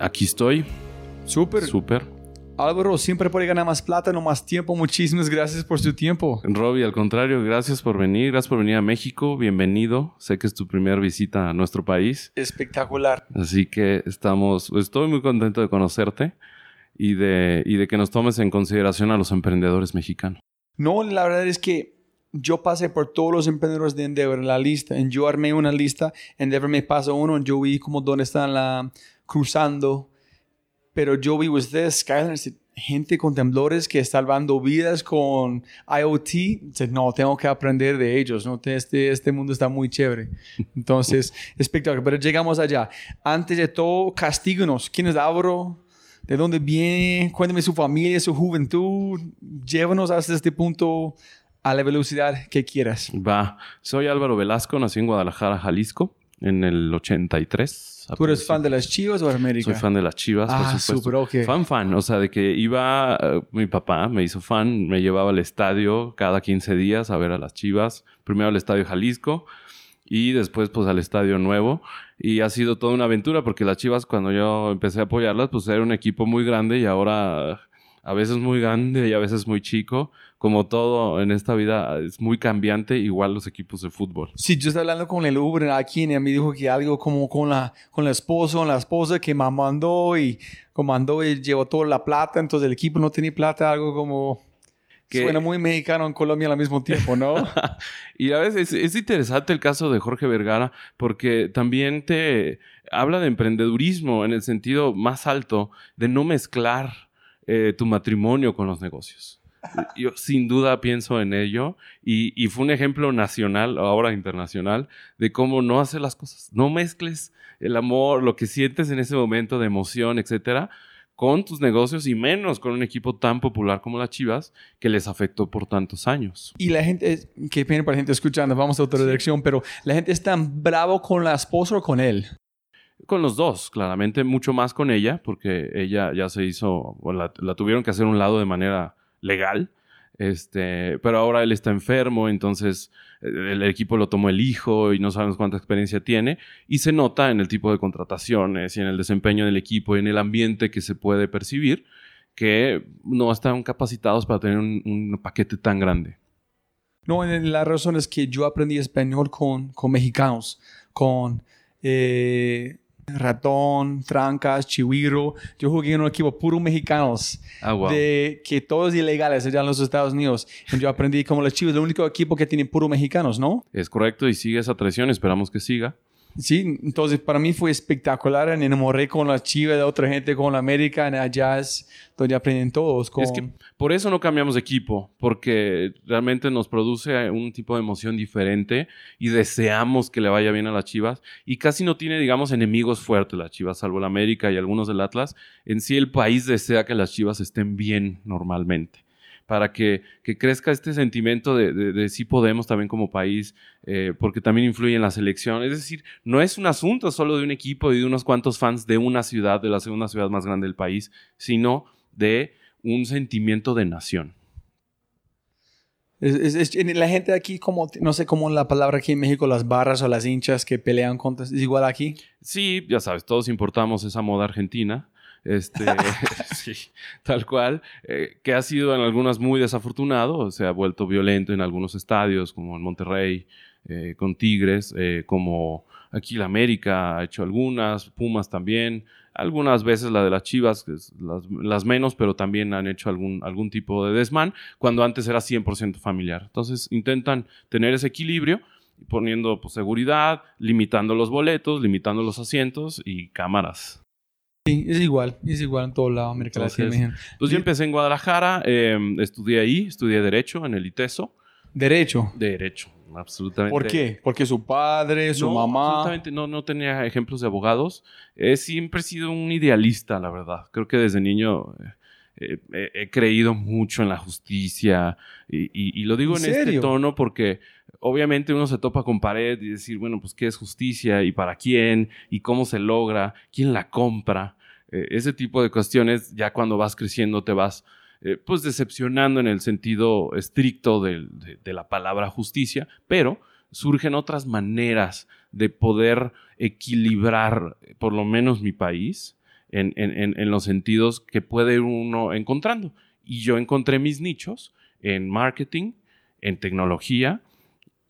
Aquí estoy. Súper. Súper. Álvaro, siempre puede ganar más plata, no más tiempo. Muchísimas gracias por su tiempo. Robbie, al contrario, gracias por venir. Gracias por venir a México. Bienvenido. Sé que es tu primera visita a nuestro país. Espectacular. Así que estamos, estoy muy contento de conocerte y de, y de que nos tomes en consideración a los emprendedores mexicanos. No, la verdad es que yo pasé por todos los emprendedores de Endeavor en la lista. En yo armé una lista. Endeavor me pasó uno. Yo vi como dónde están la cruzando. Pero yo vi ustedes, Skyler, gente con temblores que salvando vidas con IoT. No, tengo que aprender de ellos. ¿no? Este, este mundo está muy chévere. Entonces, espectacular. Pero llegamos allá. Antes de todo, castíguenos. ¿Quién es Álvaro? ¿De dónde viene? Cuéntame su familia, su juventud. Llévanos hasta este punto a la velocidad que quieras. Va. Soy Álvaro Velasco, nací en Guadalajara, Jalisco, en el 83 ¿Tú eres fan de las Chivas o América? Soy fan de las Chivas, ah, por supuesto. Super, Fan, fan. O sea, de que iba... Eh, mi papá me hizo fan. Me llevaba al estadio cada 15 días a ver a las Chivas. Primero al Estadio Jalisco y después pues al Estadio Nuevo. Y ha sido toda una aventura porque las Chivas cuando yo empecé a apoyarlas pues era un equipo muy grande y ahora a veces muy grande y a veces muy chico. Como todo en esta vida es muy cambiante, igual los equipos de fútbol. Sí, yo estaba hablando con el Uber aquí y me dijo que algo como con la, con la esposa, con la esposa que mandó y comandó y llevó toda la plata, entonces el equipo no tenía plata, algo como... Que... Suena muy mexicano en Colombia al mismo tiempo, ¿no? y a veces es, es, interesante el caso de Jorge Vergara porque también te habla de emprendedurismo en el sentido más alto, de no mezclar eh, tu matrimonio con los negocios. Yo sin duda pienso en ello y, fue un ejemplo nacional, ahora internacional, de cómo no hacer las cosas. No mezcles el amor, lo que sientes en ese momento de emoción, etcétera, con tus negocios y menos con un equipo tan popular como las Chivas que les afectó por tantos años. Y la gente, qué pena para la gente escuchando, vamos a otra dirección, pero la gente es tan bravo con la esposa o con él. Con los dos, claramente, mucho más con ella, porque ella ya se hizo, la, la, tuvieron que hacer un lado de manera legal, este, pero ahora él está enfermo, entonces eh, el equipo lo tomó el hijo y no sabemos cuánta experiencia tiene, y se nota en el tipo de contrataciones y en el desempeño del equipo y en el ambiente que se puede percibir que no están capacitados para tener un, paquete tan grande. No, la razón es que yo aprendí español con, con mexicanos, con... Eh, Ratón, Trancas, Chihuiro. Yo jugué en un equipo puro mexicanos. Ah, de que todos ilegales allá en los Estados Unidos. yo aprendí como los Chivas, el único equipo que tiene puro mexicanos, ¿no? Es correcto y sigue esa tradición. Esperamos que siga. Sí, entonces para mí fue espectacular. Me enamoré con la chiva de otra gente, con la América, en allá es donde aprenden todos. Es que por eso no cambiamos de equipo, porque realmente nos produce un tipo de emoción diferente y deseamos que le vaya bien a las chivas. Y casi no tiene, digamos, enemigos fuertes las chivas, salvo la América y algunos del Atlas. En sí, el país desea que las chivas estén bien normalmente para que, crezca este sentimiento de, de, sí podemos también como país, eh, porque también influye en la selección. Es decir, no es un asunto solo de un equipo y de unos cuantos fans de una ciudad, de la segunda ciudad más grande del país, sino de un sentimiento de nación. Es, la gente aquí, como, no sé cómo la palabra aquí en México, las barras o las hinchas que pelean contra, ¿es igual aquí? Sí, ya sabes, todos importamos esa moda argentina. Este, sí, tal cual, eh, que ha sido en algunas muy desafortunado, se ha vuelto violento en algunos estadios, como en Monterrey, eh, con Tigres, eh, como Aquí la América ha hecho algunas, Pumas también, algunas veces la de las Chivas, las, menos, pero también han hecho algún, algún tipo de desmán, cuando antes era 100% familiar. Entonces intentan tener ese equilibrio poniendo pues, seguridad, limitando los boletos, limitando los asientos y cámaras. Sí, es igual, es igual en todo lado, América Latina. Pues yo empecé en Guadalajara, em, estudié ahí, estudié Derecho en el ITESO. ¿Derecho? Derecho, absolutamente. ¿Por qué? ¿Porque su padre, su mamá? Absolutamente, no, no tenía ejemplos de abogados. siempre he sido un idealista, la verdad. Creo que desde niño eh, eh, he creído mucho en la justicia y, lo digo en, este tono porque obviamente uno se topa con pared y decir, bueno, pues qué es justicia y para quién y cómo se logra, quién la compra. Eh, ese tipo de cuestiones, ya cuando vas creciendo te vas pues decepcionando en el sentido estricto de, la palabra justicia, pero surgen otras maneras de poder equilibrar por lo menos mi país en, los sentidos que puede uno encontrando. Y yo encontré mis nichos en marketing, en tecnología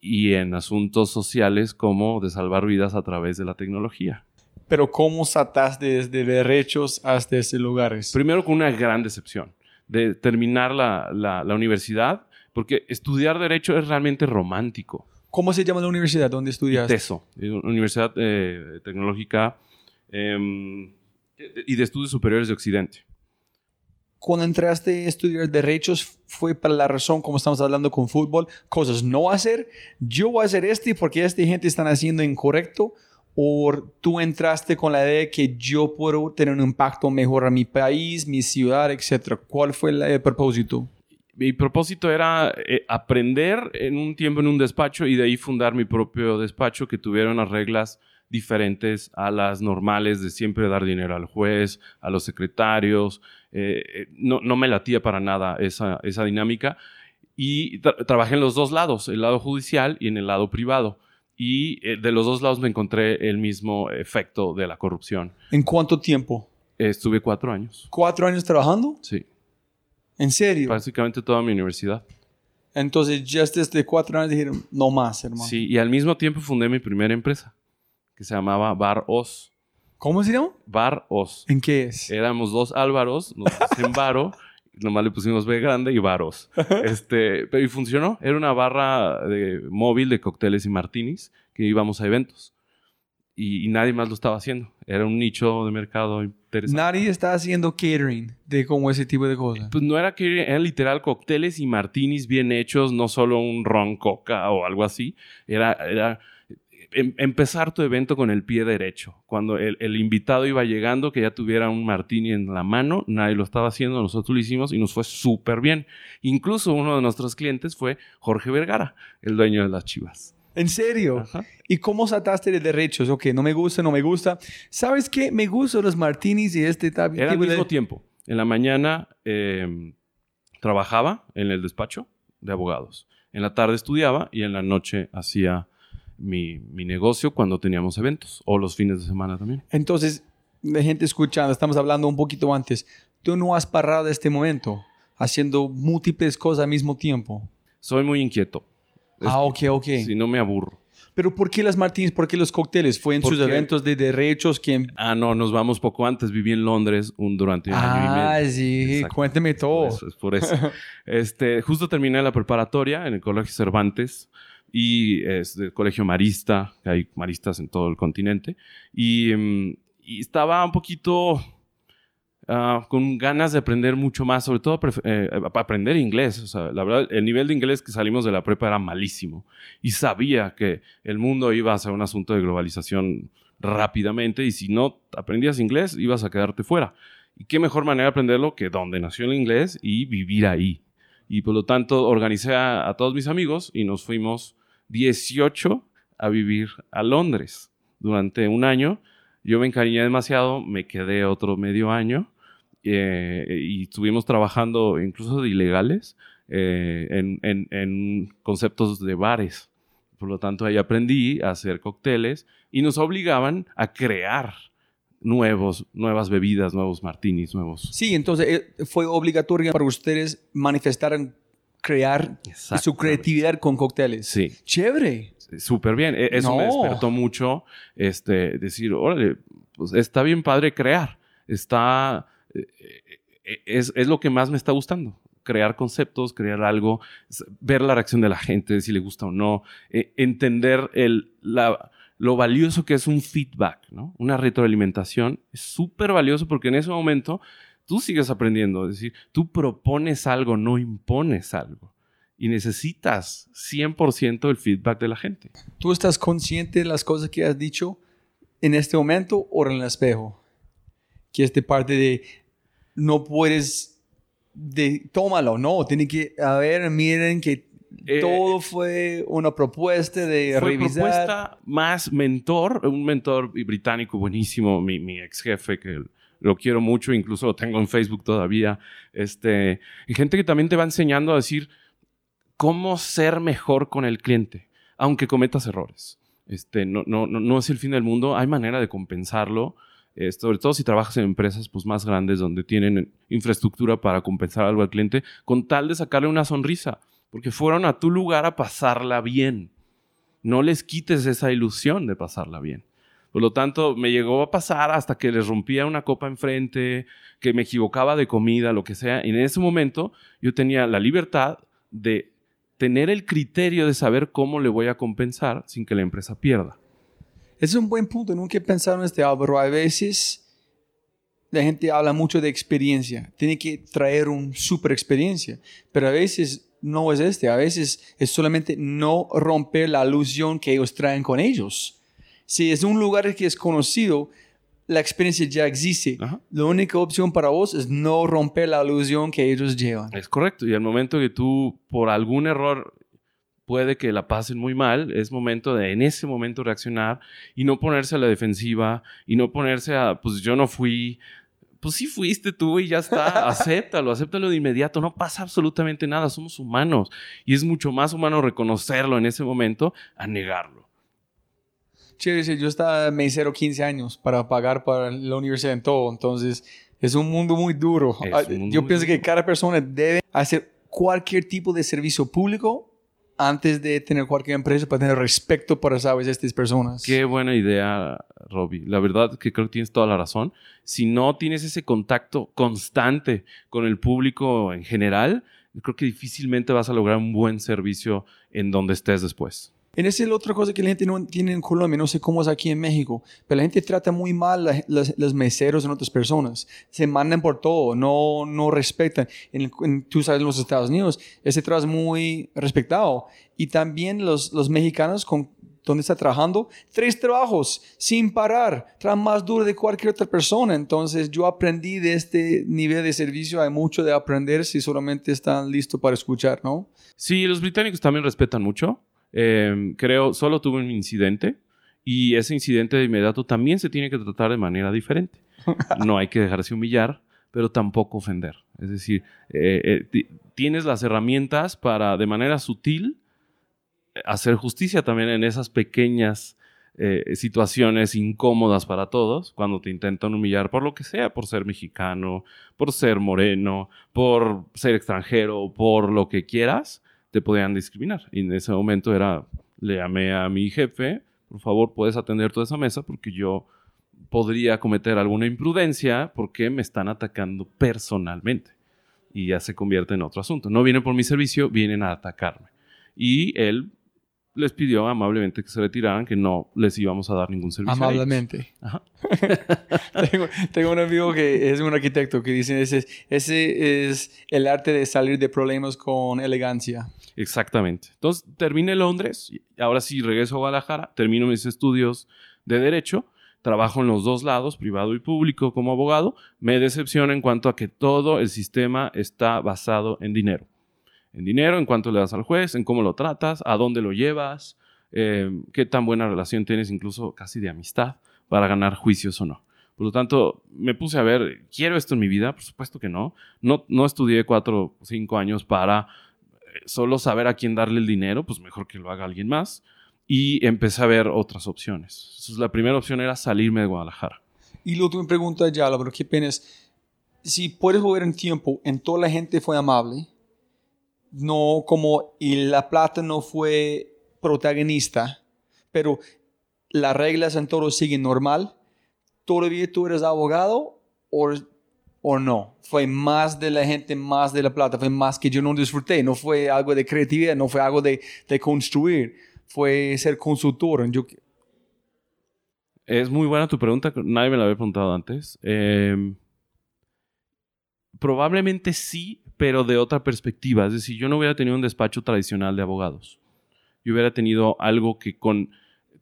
y en asuntos sociales como de salvar vidas a través de la tecnología. Pero ¿cómo saltaste desde derechos hasta esos lugares? Primero con una gran decepción de terminar la, universidad, porque estudiar derecho es realmente romántico. ¿Cómo se llama la universidad donde estudiaste? TESO, Universidad eh, Tecnológica em, y de Estudios Superiores de Occidente. Cuando entraste a estudiar derechos fue para la razón, como estamos hablando con fútbol, cosas no hacer. Yo voy a hacer este porque esta gente está haciendo incorrecto. ¿O tú entraste con la idea de que yo puedo tener un impacto mejor a mi país, mi ciudad, etcétera? ¿Cuál fue el, propósito? Mi propósito era eh, aprender en un tiempo en un despacho y de ahí fundar mi propio despacho que tuviera unas reglas diferentes a las normales de siempre dar dinero al juez, a los secretarios. Eh, eh, no, no, me latía para nada esa, esa dinámica. Y trabajé en los dos lados, el lado judicial y en el lado privado. Y eh, de los dos lados me encontré el mismo efecto de la corrupción. ¿En cuánto tiempo? estuve cuatro años. ¿Cuatro años trabajando? Sí. ¿En serio? Básicamente toda mi universidad. Entonces, ya desde cuatro años dijeron, no más, hermano. Sí, y al mismo tiempo fundé mi primera empresa que se llamaba Bar Os. ¿Cómo se llama? Bar Os. ¿En qué es? Éramos dos Álvaros, nos en Baro, nomás le pusimos B grande y Baros. Este, pero y funcionó. Era una barra de, móvil de cócteles y martinis que íbamos a eventos. Y, nadie más lo estaba haciendo. Era un nicho de mercado interesante. Nadie estaba haciendo catering de como ese tipo de cosas. Pues no era catering, eran literal cócteles y martinis bien hechos, no solo un ron coca o algo así. Era, era Em, empezar tu evento con el pie derecho. Cuando el, invitado iba llegando, que ya tuviera un martini en la mano, nadie lo estaba haciendo, nosotros lo hicimos y nos fue súper bien. Incluso uno de nuestros clientes fue Jorge Vergara, el dueño de las chivas. ¿En serio? ¿Y cómo saltaste de derechos? Ok, no me gusta, no me gusta. ¿Sabes qué? Me gustan los martinis y este Era al mismo tiempo. En la mañana em, trabajaba en el despacho de abogados. En la tarde estudiaba y en la noche hacía mi, negocio cuando teníamos eventos o los fines de semana también. Entonces, de gente escuchando, estamos hablando un poquito antes, tú no has parado este momento haciendo múltiples cosas al mismo tiempo. Soy muy inquieto. ah, ok, ok. Si no me aburro. Pero ¿por qué las Martins? ¿Por qué los cócteles? ¿Fue en sus eventos de derechos que... Ah, no, nos vamos poco antes. Viví en Londres un, durante un año y medio. Ah, sí. Cuénteme todo. es por eso. este, justo terminé la preparatoria en el Colegio Cervantes y es del colegio marista, que hay maristas en todo el continente, y, mm, estaba un poquito ah, con ganas de aprender mucho más, sobre todo eh, aprender inglés. O sea, la verdad, el nivel de inglés que salimos de la prepa era malísimo y sabía que el mundo iba a ser un asunto de globalización rápidamente y si no aprendías inglés ibas a quedarte fuera. ¿Y qué mejor manera de aprenderlo que donde nació el inglés y vivir ahí? Y por lo tanto organicé a todos mis amigos y nos fuimos 18 a vivir a Londres durante un año. Yo me encariñé demasiado, me quedé otro medio año eh, y estuvimos trabajando incluso de ilegales eh, en, conceptos de bares. Por lo tanto, ahí aprendí a hacer cócteles y nos obligaban a crear nuevos, nuevas bebidas, nuevos martinis, nuevos. Sí, entonces eh, fue obligatorio para ustedes manifestar crear su creatividad con cócteles. Sí. Chévere. súper bien. E, eso me despertó mucho, este, decir, órale, pues está bien padre crear. Está, eh, eh, es, es lo que más me está gustando. Crear conceptos, crear algo, ver la reacción de la gente, si le gusta o no, eh, entender el, la, lo valioso que es un feedback, ¿no? Una retroalimentación es súper valioso porque en ese momento tú sigues aprendiendo. Es decir, tú propones algo, no impones algo. Y necesitas 100% el feedback de la gente. ¿Tú estás consciente de las cosas que has dicho en este momento o en el espejo? Que es de parte de no puedes de tómalo, no, tiene que a ver, miren que Eh, todo fue una propuesta de Fue revisar. propuesta más mentor, un mentor británico buenísimo, mi, mi ex jefe, que lo quiero mucho, incluso lo tengo en Facebook todavía. Este, y gente que también te va enseñando a decir cómo ser mejor con el cliente, aunque cometas errores. Este, no, no, no, no es el fin del mundo, hay manera de compensarlo. eh, sobre todo si trabajas en empresas pues, más grandes donde tienen infraestructura para compensar algo al cliente, con tal de sacarle una sonrisa, porque fueron a tu lugar a pasarla bien. No les quites esa ilusión de pasarla bien. Por lo tanto, me llegó a pasar hasta que les rompía una copa enfrente, que me equivocaba de comida, lo que sea. Y en ese momento yo tenía la libertad de tener el criterio de saber cómo le voy a compensar sin que la empresa pierda. Es un buen punto, nunca he pensado en este, Álvaro. A veces la gente habla mucho de experiencia, tiene que traer una super experiencia, pero a veces no es este, a veces es solamente no romper la ilusión que ellos traen con ellos. Si es un lugar que es conocido, la experiencia ya existe. Ajá. La única opción para vos es no romper la ilusión que ellos llevan. Es correcto. Y al momento que tú, por algún error, puede que la pasen muy mal, es momento de en ese momento reaccionar y no ponerse a la defensiva y no ponerse a, pues yo no fui. Pues sí fuiste tú y ya está, acéptalo, acéptalo de inmediato, no pasa absolutamente nada, somos humanos y es mucho más humano reconocerlo en ese momento a negarlo. Chévere, yo estaba mesero 15 años para pagar para la universidad en todo, entonces es un mundo muy duro. Ah, mundo Yo muy pienso que cada persona debe hacer cualquier tipo de servicio público antes de tener cualquier empresa para tener respeto para, sabes, estas personas. Qué buena idea, Robbie. La verdad que creo que tienes toda la razón. Si no tienes ese contacto constante con el público en general, creo que difícilmente vas a lograr un buen servicio en donde estés después. En esa es la otra cosa que la gente no tiene en Colombia, no sé cómo es aquí en México, pero la gente trata muy mal las- los meseros en otras personas. Se mandan por todo, no, no respetan. En, en- tú sabes, en los Estados Unidos, ese es muy respetado. Y también los, los mexicanos con donde está trabajando, tres trabajos sin parar, trabajan más duro de cualquier otra persona. Entonces yo aprendí de este nivel de servicio, hay mucho de aprender si solamente están listos para escuchar, ¿no? Sí, los británicos también respetan mucho. Eh, creo, solo tuve un incidente y ese incidente de inmediato también se tiene que tratar de manera diferente. No hay que dejarse humillar, pero tampoco ofender. Es decir, eh, eh, ti- tienes las herramientas para de manera sutil hacer justicia también en esas pequeñas eh, situaciones incómodas para todos, cuando te intentan humillar por lo que sea, por ser mexicano, por ser moreno, por ser extranjero, por lo que quieras, te podían discriminar. Y en ese momento era, le llamé a mi jefe, por favor, puedes atender toda esa mesa porque yo podría cometer alguna imprudencia porque me están atacando personalmente. Y ya se convierte en otro asunto. No vienen por mi servicio, vienen a atacarme. Y él les pidió amablemente que se retiraran, que no les íbamos a dar ningún servicio. Amablemente. Ajá. tengo, tengo un amigo que es un arquitecto que dice, ese, ese es el arte de salir de problemas con elegancia. Exactamente. Entonces terminé Londres, ahora sí regreso a Guadalajara, termino mis estudios de Derecho, trabajo en los dos lados, privado y público como abogado, me decepciona en cuanto a que todo el sistema está basado en dinero. En dinero, en cuanto le das al juez, en cómo lo tratas, a dónde lo llevas, eh, qué tan buena relación tienes, incluso casi de amistad, para ganar juicios o no. Por lo tanto, me puse a ver, ¿quiero esto en mi vida? Por supuesto que no. No, no estudié cuatro o cinco años para eh, solo saber a quién darle el dinero, pues mejor que lo haga alguien más. Y empecé a ver otras opciones. La primera opción era salirme de Guadalajara. Y luego tú me preguntas ya, pero qué pena es, si puedes volver en tiempo, en toda la gente fue amable, no como, y la plata no fue protagonista, pero las reglas en todo siguen normal, ¿todavía tú eres abogado o, o no? Fue más de la gente, más de la plata, fue más que yo no disfruté, no fue algo de creatividad, no fue algo de, de construir, fue ser consultor. Yo, Es muy buena tu pregunta, nadie me la había preguntado antes. Eh, probablemente sí, pero de otra perspectiva. Es decir, yo no hubiera tenido un despacho tradicional de abogados. Yo hubiera tenido algo que con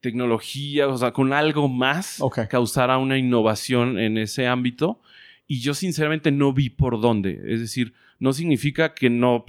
tecnología, o sea, con algo más, Ok. causara una innovación en ese ámbito. Y yo sinceramente no vi por dónde. Es decir, no significa que no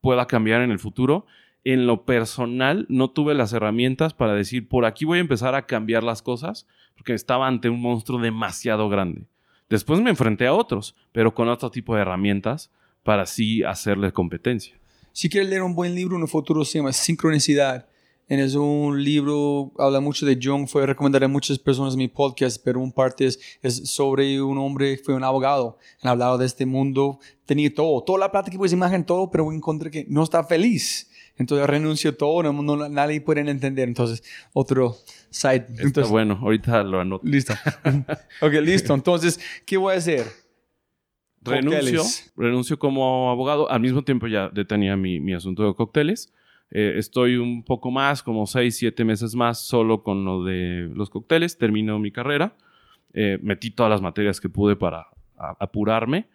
pueda cambiar en el futuro. En lo personal, no tuve las herramientas para decir, por aquí voy a empezar a cambiar las cosas, porque estaba ante un monstruo demasiado grande. Después me enfrenté a otros, pero con otro tipo de herramientas para así hacerle competencia. Si quieres leer un buen libro el futuro, se llama Sincronicidad. Es un libro, habla mucho de Jung, fue recomendado a muchas personas en mi podcast, pero un parte es, es sobre un hombre, fue un abogado, han hablado de este mundo, tenía todo, toda la plata que puedes imaginar, todo, pero encontré que no está feliz. Entonces renunció todo, no, no- nadie puede entender. Entonces, otro. Está Entonces, bueno, ahorita lo anoto. listo. ok, listo. Entonces, ¿qué voy a hacer? Renuncio, renuncio como abogado. Al mismo tiempo ya detenía mi, mi asunto de cócteles. Eh, estoy un poco más, como seis, siete meses más, solo con lo de los cócteles. Termino mi carrera. Eh, metí todas las materias que pude para a- apurarme.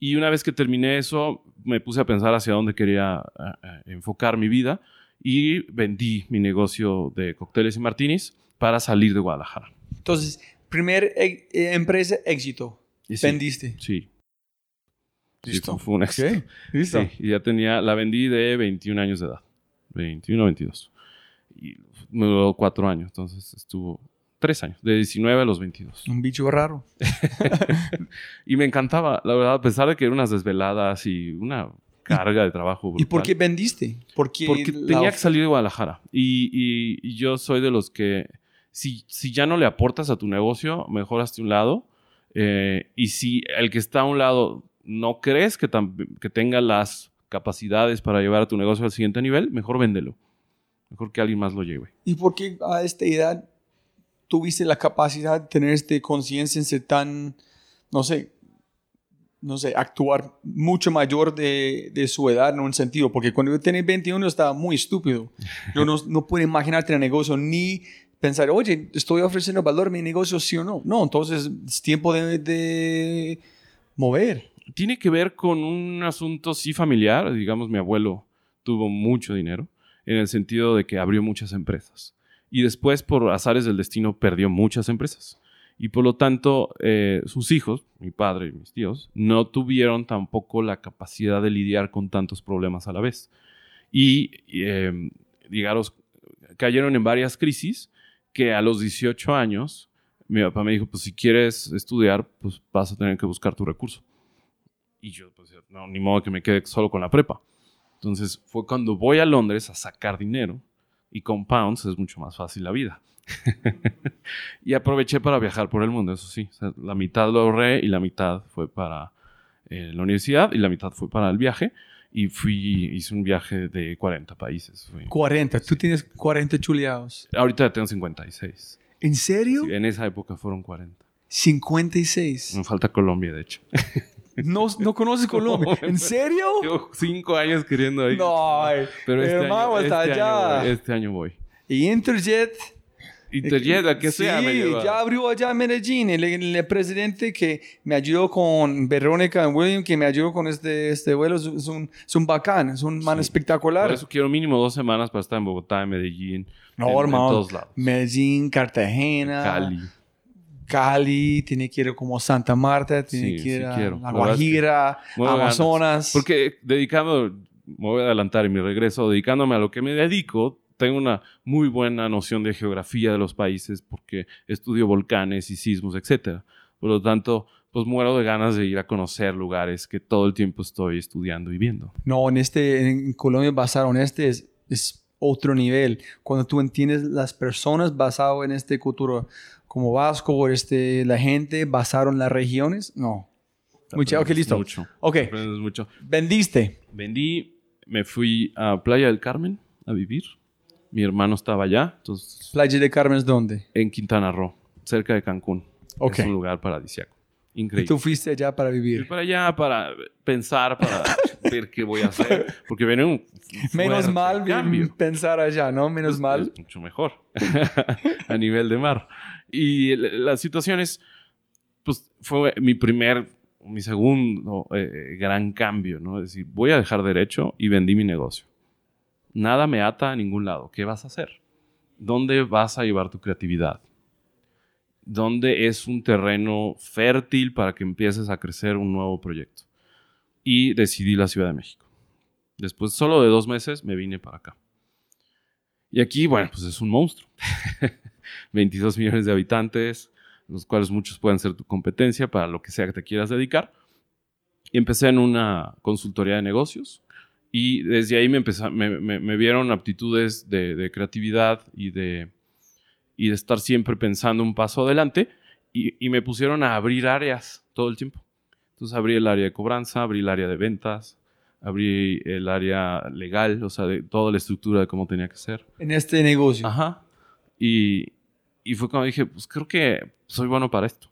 Y una vez que terminé eso, me puse a pensar hacia dónde quería eh, enfocar mi vida. Y vendí mi negocio de cócteles y martinis para salir de Guadalajara. Entonces, primer e- eh, empresa, éxito. Sí, Vendiste. Sí. Listo. fue- fue un éxito. Ok, listo. Sí, y ya tenía, la vendí de 21 años de edad. 21 22. Y me duró cuatro años, entonces estuvo tres años, de 19 a los 22. Un bicho raro. Y me encantaba, la verdad, a pesar de que eran unas desveladas y una carga de trabajo. ¿Y por brutal. qué vendiste? Porque, Porque tenía que salir de Guadalajara. Y, y- y yo soy de los que, si, si ya no le aportas a tu negocio, mejor hazte un lado. Eh, y si el que está a un lado no crees que, que tenga las capacidades para llevar a tu negocio al siguiente nivel, mejor véndelo. Mejor que alguien más lo lleve. ¿Y por qué a esta edad tuviste la capacidad de tener este conciencia en ser tan, no sé, no sé, actuar mucho mayor de, de su edad en un sentido? Porque cuando yo tenía 21 estaba muy estúpido. Yo no, no pude imaginar tener negocio ni pensar, oye, estoy ofreciendo valor a mi negocio, sí o no. No, entonces es tiempo de, de mover. Tiene que ver con un asunto sí familiar. Digamos, mi abuelo tuvo mucho dinero en el sentido de que abrió muchas empresas. Y después, por azares del destino, perdió muchas empresas. Y por lo tanto, eh, sus hijos, mi padre y mis tíos, no tuvieron tampoco la capacidad de lidiar con tantos problemas a la vez. Y, eh, digamos, cayeron en varias crisis que a los 18 años, mi papá me dijo, pues si quieres estudiar, pues vas a tener que buscar tu recurso. Y yo, pues, no, ni modo que me quede solo con la prepa. Entonces fue cuando voy a Londres a sacar dinero y con pounds es mucho más fácil la vida. y aproveché para viajar por el mundo, eso sí. O sea, la mitad lo ahorré y la mitad fue para eh, la universidad y la mitad fue para el viaje. Y fui, hice un viaje de 40 países. Fui- 40, tú tienes 40 chuleados. Ahorita tengo 56. ¿En serio? Sí, en esa época fueron 40. 56. Me falta Colombia, de hecho. No, no conoces Colombia. ¿En serio? Llevo cinco años queriendo ir. No, Pero este, hermano, año, hasta este, allá. año voy, este año voy. Y Interjet. Interjet, la que sí, sea, ya abrió allá en Medellín. El, el presidente que me ayudó con Verónica William, que me ayudó con este, este vuelo, es, un, es un bacán, es un man Sí. espectacular. Por eso quiero mínimo dos semanas para estar en Bogotá, en Medellín, no, en, en hermano. todos lados. Medellín, Cartagena, Cali. Cali, tiene que ir como Santa Marta, tiene Sí, que sí ir a quiero. La Guajira. Amazonas. Porque dedicando, me voy a adelantar en mi regreso, dedicándome a lo que me dedico, tengo una muy buena noción de geografía de los países porque estudio volcanes y sismos, etc. Por lo tanto, pues muero de ganas de ir a conocer lugares que todo el tiempo estoy estudiando y viendo. No, en este, en Colombia basado en este es, es otro nivel. Cuando tú entiendes las personas basado en este cultura como vasco, este, la gente basado en las regiones, no. Mucho, ok, listo. Mucho. Ok, mucho. vendiste. Vendí, me fui a Playa del Carmen a vivir Mi hermano estaba allá, entonces Playa de Carmen es dónde? en Quintana Roo, cerca de Cancún. Ok. Es un lugar paradisíaco. Y Increíble. tú fuiste allá para Ir vivir. para allá para pensar, para ver qué voy a hacer. Porque viene un. Menos mal cambio. pensar allá, ¿no? Menos Es- mal. es mucho mejor a nivel de mar. Y la situación es, pues fue mi primer, mi segundo eh, gran cambio, ¿no? Es decir, voy a dejar derecho y vendí mi negocio. Nada me ata a ningún lado. ¿Qué vas a hacer? ¿Dónde vas a llevar tu creatividad? ¿Dónde es un terreno fértil para que empieces a crecer un nuevo proyecto? Y decidí la Ciudad de México. Después solo de dos meses me vine para acá. Y aquí, bueno, pues es un monstruo. 22 millones de habitantes, los cuales muchos pueden ser tu competencia para lo que sea que te quieras dedicar. Y empecé en una consultoría de negocios y desde ahí me, vieron aptitudes de, de creatividad y de, y de estar siempre pensando un paso adelante y, y me pusieron a abrir áreas todo el tiempo. Entonces abrí el área de cobranza, abrí el área de ventas, abrí el área legal, o sea, de toda la estructura de cómo tenía que ser. En este negocio. Ajá. Y, y fue cuando dije, pues creo que soy bueno para esto.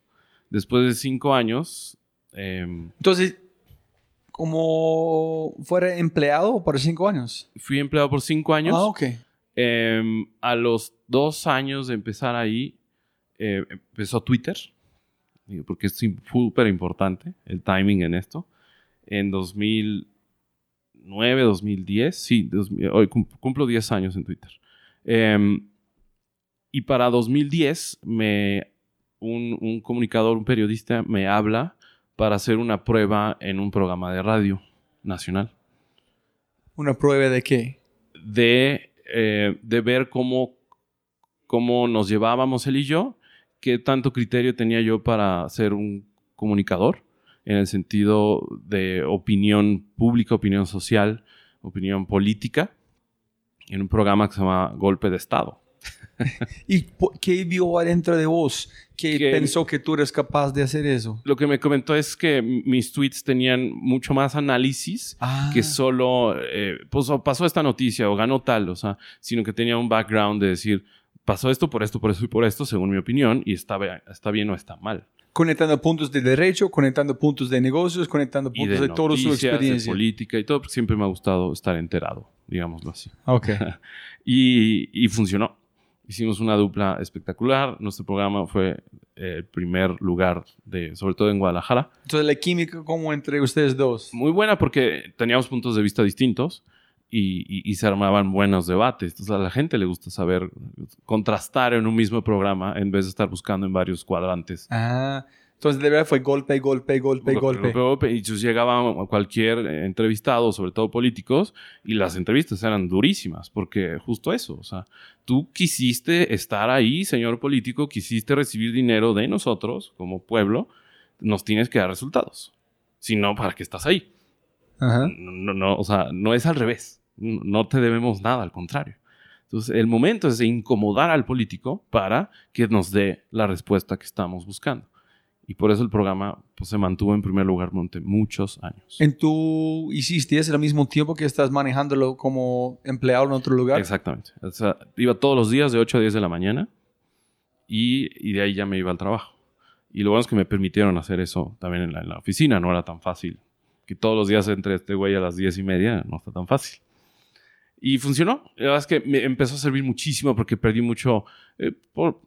Después de cinco años, em, Entonces, como fuera empleado por cinco años. fui empleado por cinco años. Ah, ok. Em, a los dos años de empezar ahí, eh, empezó Twitter, porque es súper importante el timing en esto. En 2009, 2010, sí, 2000 hoy cum- cumplo 10 años en Twitter. Em, y para 2010, me, un, un comunicador, un periodista, me habla para hacer una prueba en un programa de radio nacional ¿Una prueba de qué? de, eh, de ver cómo, cómo nos llevábamos él y yo, qué tanto criterio tenía yo para ser un comunicador, en el sentido de opinión pública, opinión social, opinión política, en un programa que se llama Golpe de Estado. ¿Y qué vio adentro de vos? que Que- pensó que tú eres capaz de hacer eso? Lo que me comentó es que mis tweets tenían mucho más análisis Ah, que solo, eh, pues pasó esta noticia o ganó tal, o sea, sino que tenía un background de decir, pasó esto por esto, por esto y por esto, según mi opinión, y está, está bien o está mal. conectando puntos de derecho, conectando puntos de negocios, conectando Y puntos de, toda su noticias, de experiencia. política y todo, siempre me ha gustado estar enterado, digámoslo así. Ok. Y, y funcionó. Hicimos una dupla espectacular. Nuestro programa fue eh, el primer lugar, de, sobre todo en Guadalajara. Entonces, la química como entre ustedes dos. Muy buena porque teníamos puntos de vista distintos y, y- y se armaban buenos debates. Entonces a la gente le gusta saber contrastar en un mismo programa en vez de estar buscando en varios cuadrantes. Ah, entonces de verdad fue golpe, golpe, golpe, golpe. Golpe, Y entonces llegaba cualquier eh, entrevistado, sobre todo políticos, y las entrevistas eran durísimas, porque justo eso, o sea, tú quisiste estar ahí, señor político, quisiste recibir dinero de nosotros como pueblo, nos tienes que dar resultados. Si no, ¿para qué estás ahí? Ajá. No, no, no, o sea, no es al revés. No no te debemos nada, al contrario. Entonces, el momento es de incomodar al político para que nos dé la respuesta que estamos buscando. Y por eso el programa pues, se mantuvo en primer lugar durante muchos años. ¿En tú hiciste eso al mismo tiempo que estás manejándolo como empleado en otro lugar? Exactamente. O sea, iba todos los días de 8 a 10 de la mañana y, y de ahí ya me iba al trabajo. Y lo bueno es que me permitieron hacer eso también en la, en la oficina. No era tan fácil. Que todos los días entre este güey a las 10 y media no está tan fácil. Y funcionó. La verdad es que me empezó a servir muchísimo porque perdí mucho. eh, por-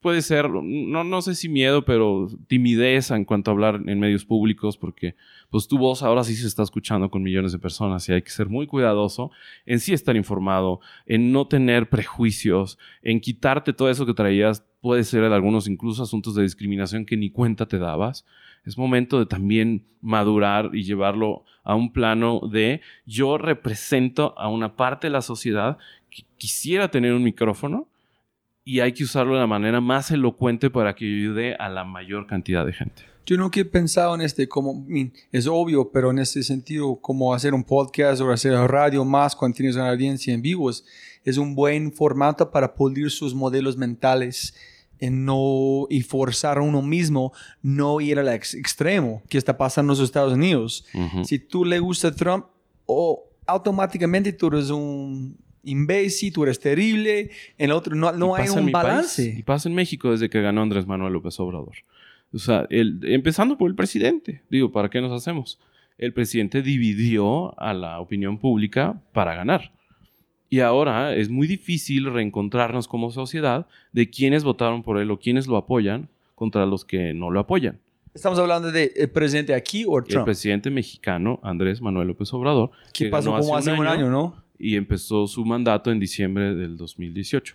puede ser, no, no sé si miedo, pero timidez en cuanto a hablar en medios públicos, porque pues tu voz ahora sí se está escuchando con millones de personas y hay que ser muy cuidadoso en sí estar informado, en no tener prejuicios, en quitarte todo eso que traías, puede ser en algunos incluso asuntos de discriminación que ni cuenta te dabas. Es momento de también madurar y llevarlo a un plano de yo represento a una parte de la sociedad que quisiera tener un micrófono y hay que usarlo de la manera más elocuente para que ayude a la mayor cantidad de gente. Yo nunca he pensado en este como, es obvio, pero en ese sentido, como hacer un podcast o hacer radio más cuando tienes una audiencia en vivos, es un buen formato para pulir sus modelos mentales en no, y forzar a uno mismo no ir al ex- extremo que está pasando en los Estados Unidos. Ujú. Si tú le gusta Trump, o automáticamente tú eres un imbécil, tú eres terrible, en el otro no, no hay un mi país, balance. y pasa en México desde que ganó Andrés Manuel López Obrador. O sea, el- empezando por el presidente. Digo, ¿para qué nos hacemos? El presidente dividió a la opinión pública para ganar. Y ahora es muy difícil reencontrarnos como sociedad de quienes votaron por él o quienes lo apoyan contra los que no lo apoyan. Estamos hablando del presidente aquí o El Trump. presidente mexicano Andrés Manuel López Obrador, ¿Qué pasó como hace un año, no? Y empezó su mandato en diciembre del 2018.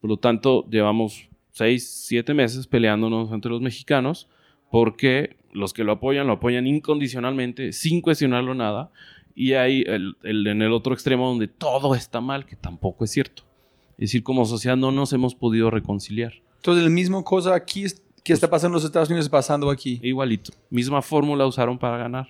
Por lo tanto, llevamos seis, siete meses peleándonos entre los mexicanos porque los que lo apoyan lo apoyan incondicionalmente, sin cuestionarlo nada, y hay el, el- en el otro extremo donde todo está mal, que tampoco es cierto. Es decir, como sociedad no nos hemos podido reconciliar. Entonces, la misma cosa aquí es- que está pasando en los Estados Unidos pasando aquí. Igualito. Misma fórmula usaron para ganar.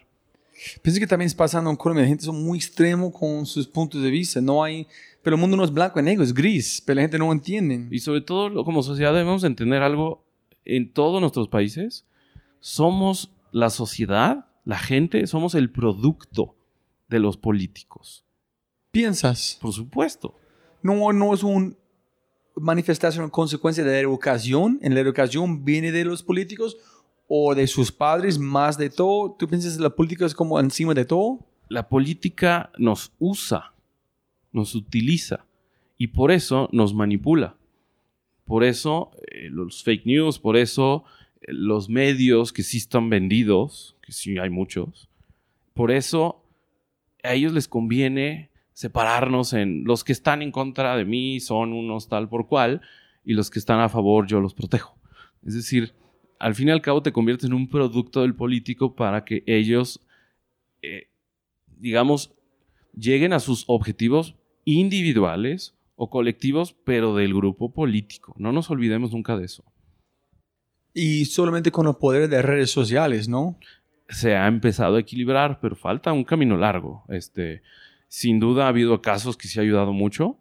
Pienso que también pasando en Colombia. La gente son muy extremo con sus puntos de vista. No hay... Pero el mundo no es blanco y negro, es gris. Pero la gente no entiende. Y sobre todo, como sociedad debemos entender algo en todos nuestros países. Somos la sociedad, la gente, somos el producto de los políticos. ¿Piensas? Por supuesto. No, no es una manifestación consecuencia de la educación. En la educación viene de los políticos o de sus padres más de todo. ¿Tú piensas que la política es como encima de todo? La política nos usa, nos utiliza y por eso nos manipula. Por eso eh, los fake news, por eso eh, los medios que sí están vendidos, que sí hay muchos, por eso a ellos les conviene separarnos en los que están en contra de mí son unos tal por cual y los que están a favor yo los protejo. Es decir, al fin y al cabo te conviertes en un producto del político para que ellos, eh, digamos, lleguen a sus objetivos individuales o colectivos, pero del grupo político. No nos olvidemos nunca de eso. Y solamente con el poder de redes sociales, ¿no? se ha empezado a equilibrar, pero falta un camino largo. Este, sin duda ha habido casos que sí ha ayudado mucho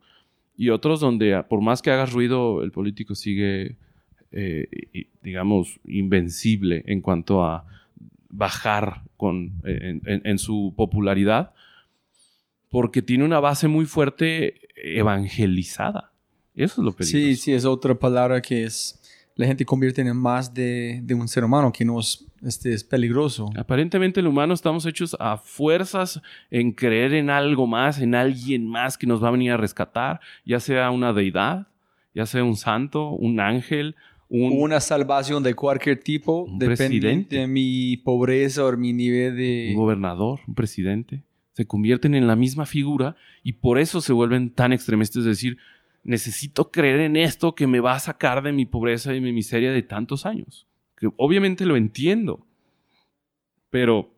y otros donde por más que hagas ruido, el político sigue, eh, digamos, invencible en cuanto a bajar con, en, en- en su popularidad, porque tiene una base muy fuerte evangelizada. Eso es lo peligroso. Sí, sí, es otra palabra que es... La gente convierte en más de, de un ser humano que no es, este, es peligroso. Aparentemente el humano estamos hechos a fuerzas en creer en algo más, en alguien más que nos va a venir a rescatar, ya sea una deidad, ya sea un santo, un ángel, un... Una salvación de cualquier tipo, Un depende presidente. de mi pobreza o mi nivel de... un gobernador, un presidente. Se convierten en la misma figura y por eso se vuelven tan extremistas, es decir, necesito creer en esto que me va a sacar de mi pobreza y mi miseria de tantos años. Que obviamente lo entiendo, pero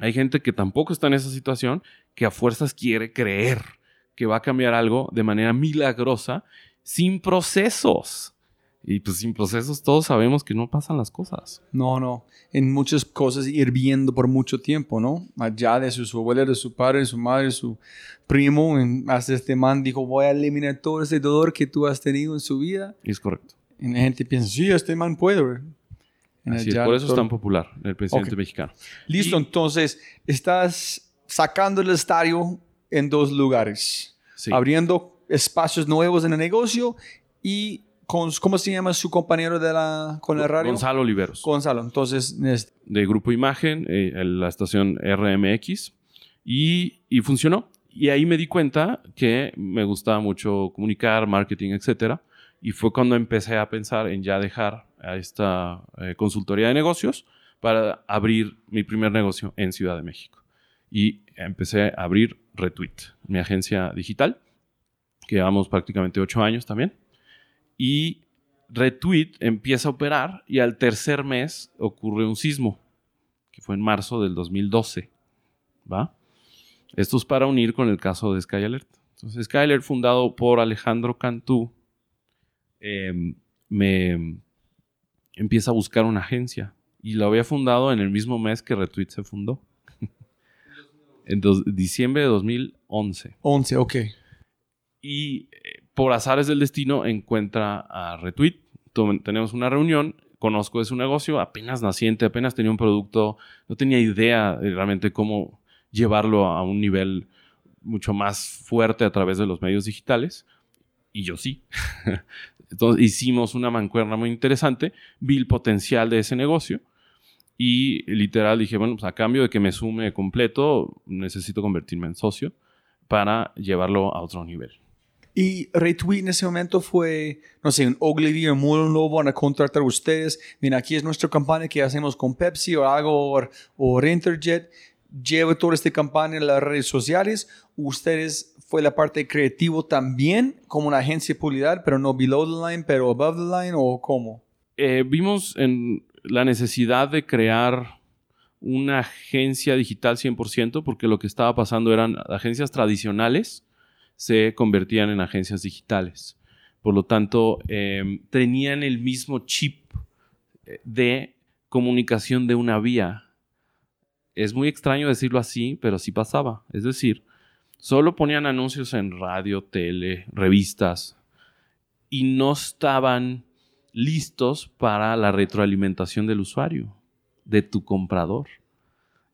hay gente que tampoco está en esa situación que a fuerzas quiere creer que va a cambiar algo de manera milagrosa sin procesos. Y pues sin procesos todos sabemos que no pasan las cosas. No, no. En muchas cosas hirviendo por mucho tiempo, ¿no? Allá de su, su abuela, de su padre, de su madre, de su primo. en- hasta este man dijo, voy a eliminar todo ese dolor que tú has tenido en su vida. Es correcto. Y la gente piensa, sí, este man puede. güey". En Así es, por eso es todo- tan popular el presidente Ok. mexicano. Listo, Y- entonces estás sacando el estadio en dos lugares. Sí. Abriendo espacios nuevos en el negocio y con, ¿cómo se llama su compañero de la, con la radio? Gonzalo Oliveros, Gonzalo. Entonces, es- de Grupo Imagen, eh, la estación RMX, y, y funcionó. Y ahí me di cuenta que me gustaba mucho comunicar, marketing, etcétera. Y fue cuando empecé a pensar en ya dejar a esta eh, consultoría de negocios para abrir mi primer negocio en Ciudad de México. Y empecé a abrir Retweet, mi agencia digital, que llevamos prácticamente ocho años también. Y Retweet empieza a operar y al tercer mes ocurre un sismo, que fue en marzo del 2012. ¿Va? Esto es para unir con el caso de Sky Alert. Entonces, Sky Alert, fundado por Alejandro Cantú, eh, me empieza a buscar una agencia. Y lo había fundado en el mismo mes que Retweet se fundó. en dos- diciembre de 2011 11, ok. y eh, por azares del destino encuentra a Retweet. Tenemos una reunión, conozco de su negocio, apenas naciente, apenas tenía un producto, no tenía idea de realmente cómo llevarlo a un nivel mucho más fuerte a través de los medios digitales. Y yo sí. Entonces hicimos una mancuerna muy interesante, vi el potencial de ese negocio y literal dije, bueno, pues a cambio de que me sume completo, necesito convertirme en socio para llevarlo a otro nivel. Y Retweet en ese momento fue, no sé, un Ogilvy o un Lobo van a contratar a ustedes. Mira, aquí es nuestra campaña que hacemos con Pepsi o algo o, o Interjet. Llevo toda esta campaña en las redes sociales. Ustedes fue la parte creativo también como una agencia de publicidad, pero no below the line, pero above the line o cómo? Eh, vimos en la necesidad de crear una agencia digital 100% porque lo que estaba pasando eran agencias tradicionales se convertían en agencias digitales. Por lo tanto, em, tenían el mismo chip eh, de comunicación de una vía. Es muy extraño decirlo así, pero sí pasaba. Es decir, Solo ponían anuncios en radio, tele, revistas y no estaban listos para la retroalimentación del usuario, de tu comprador.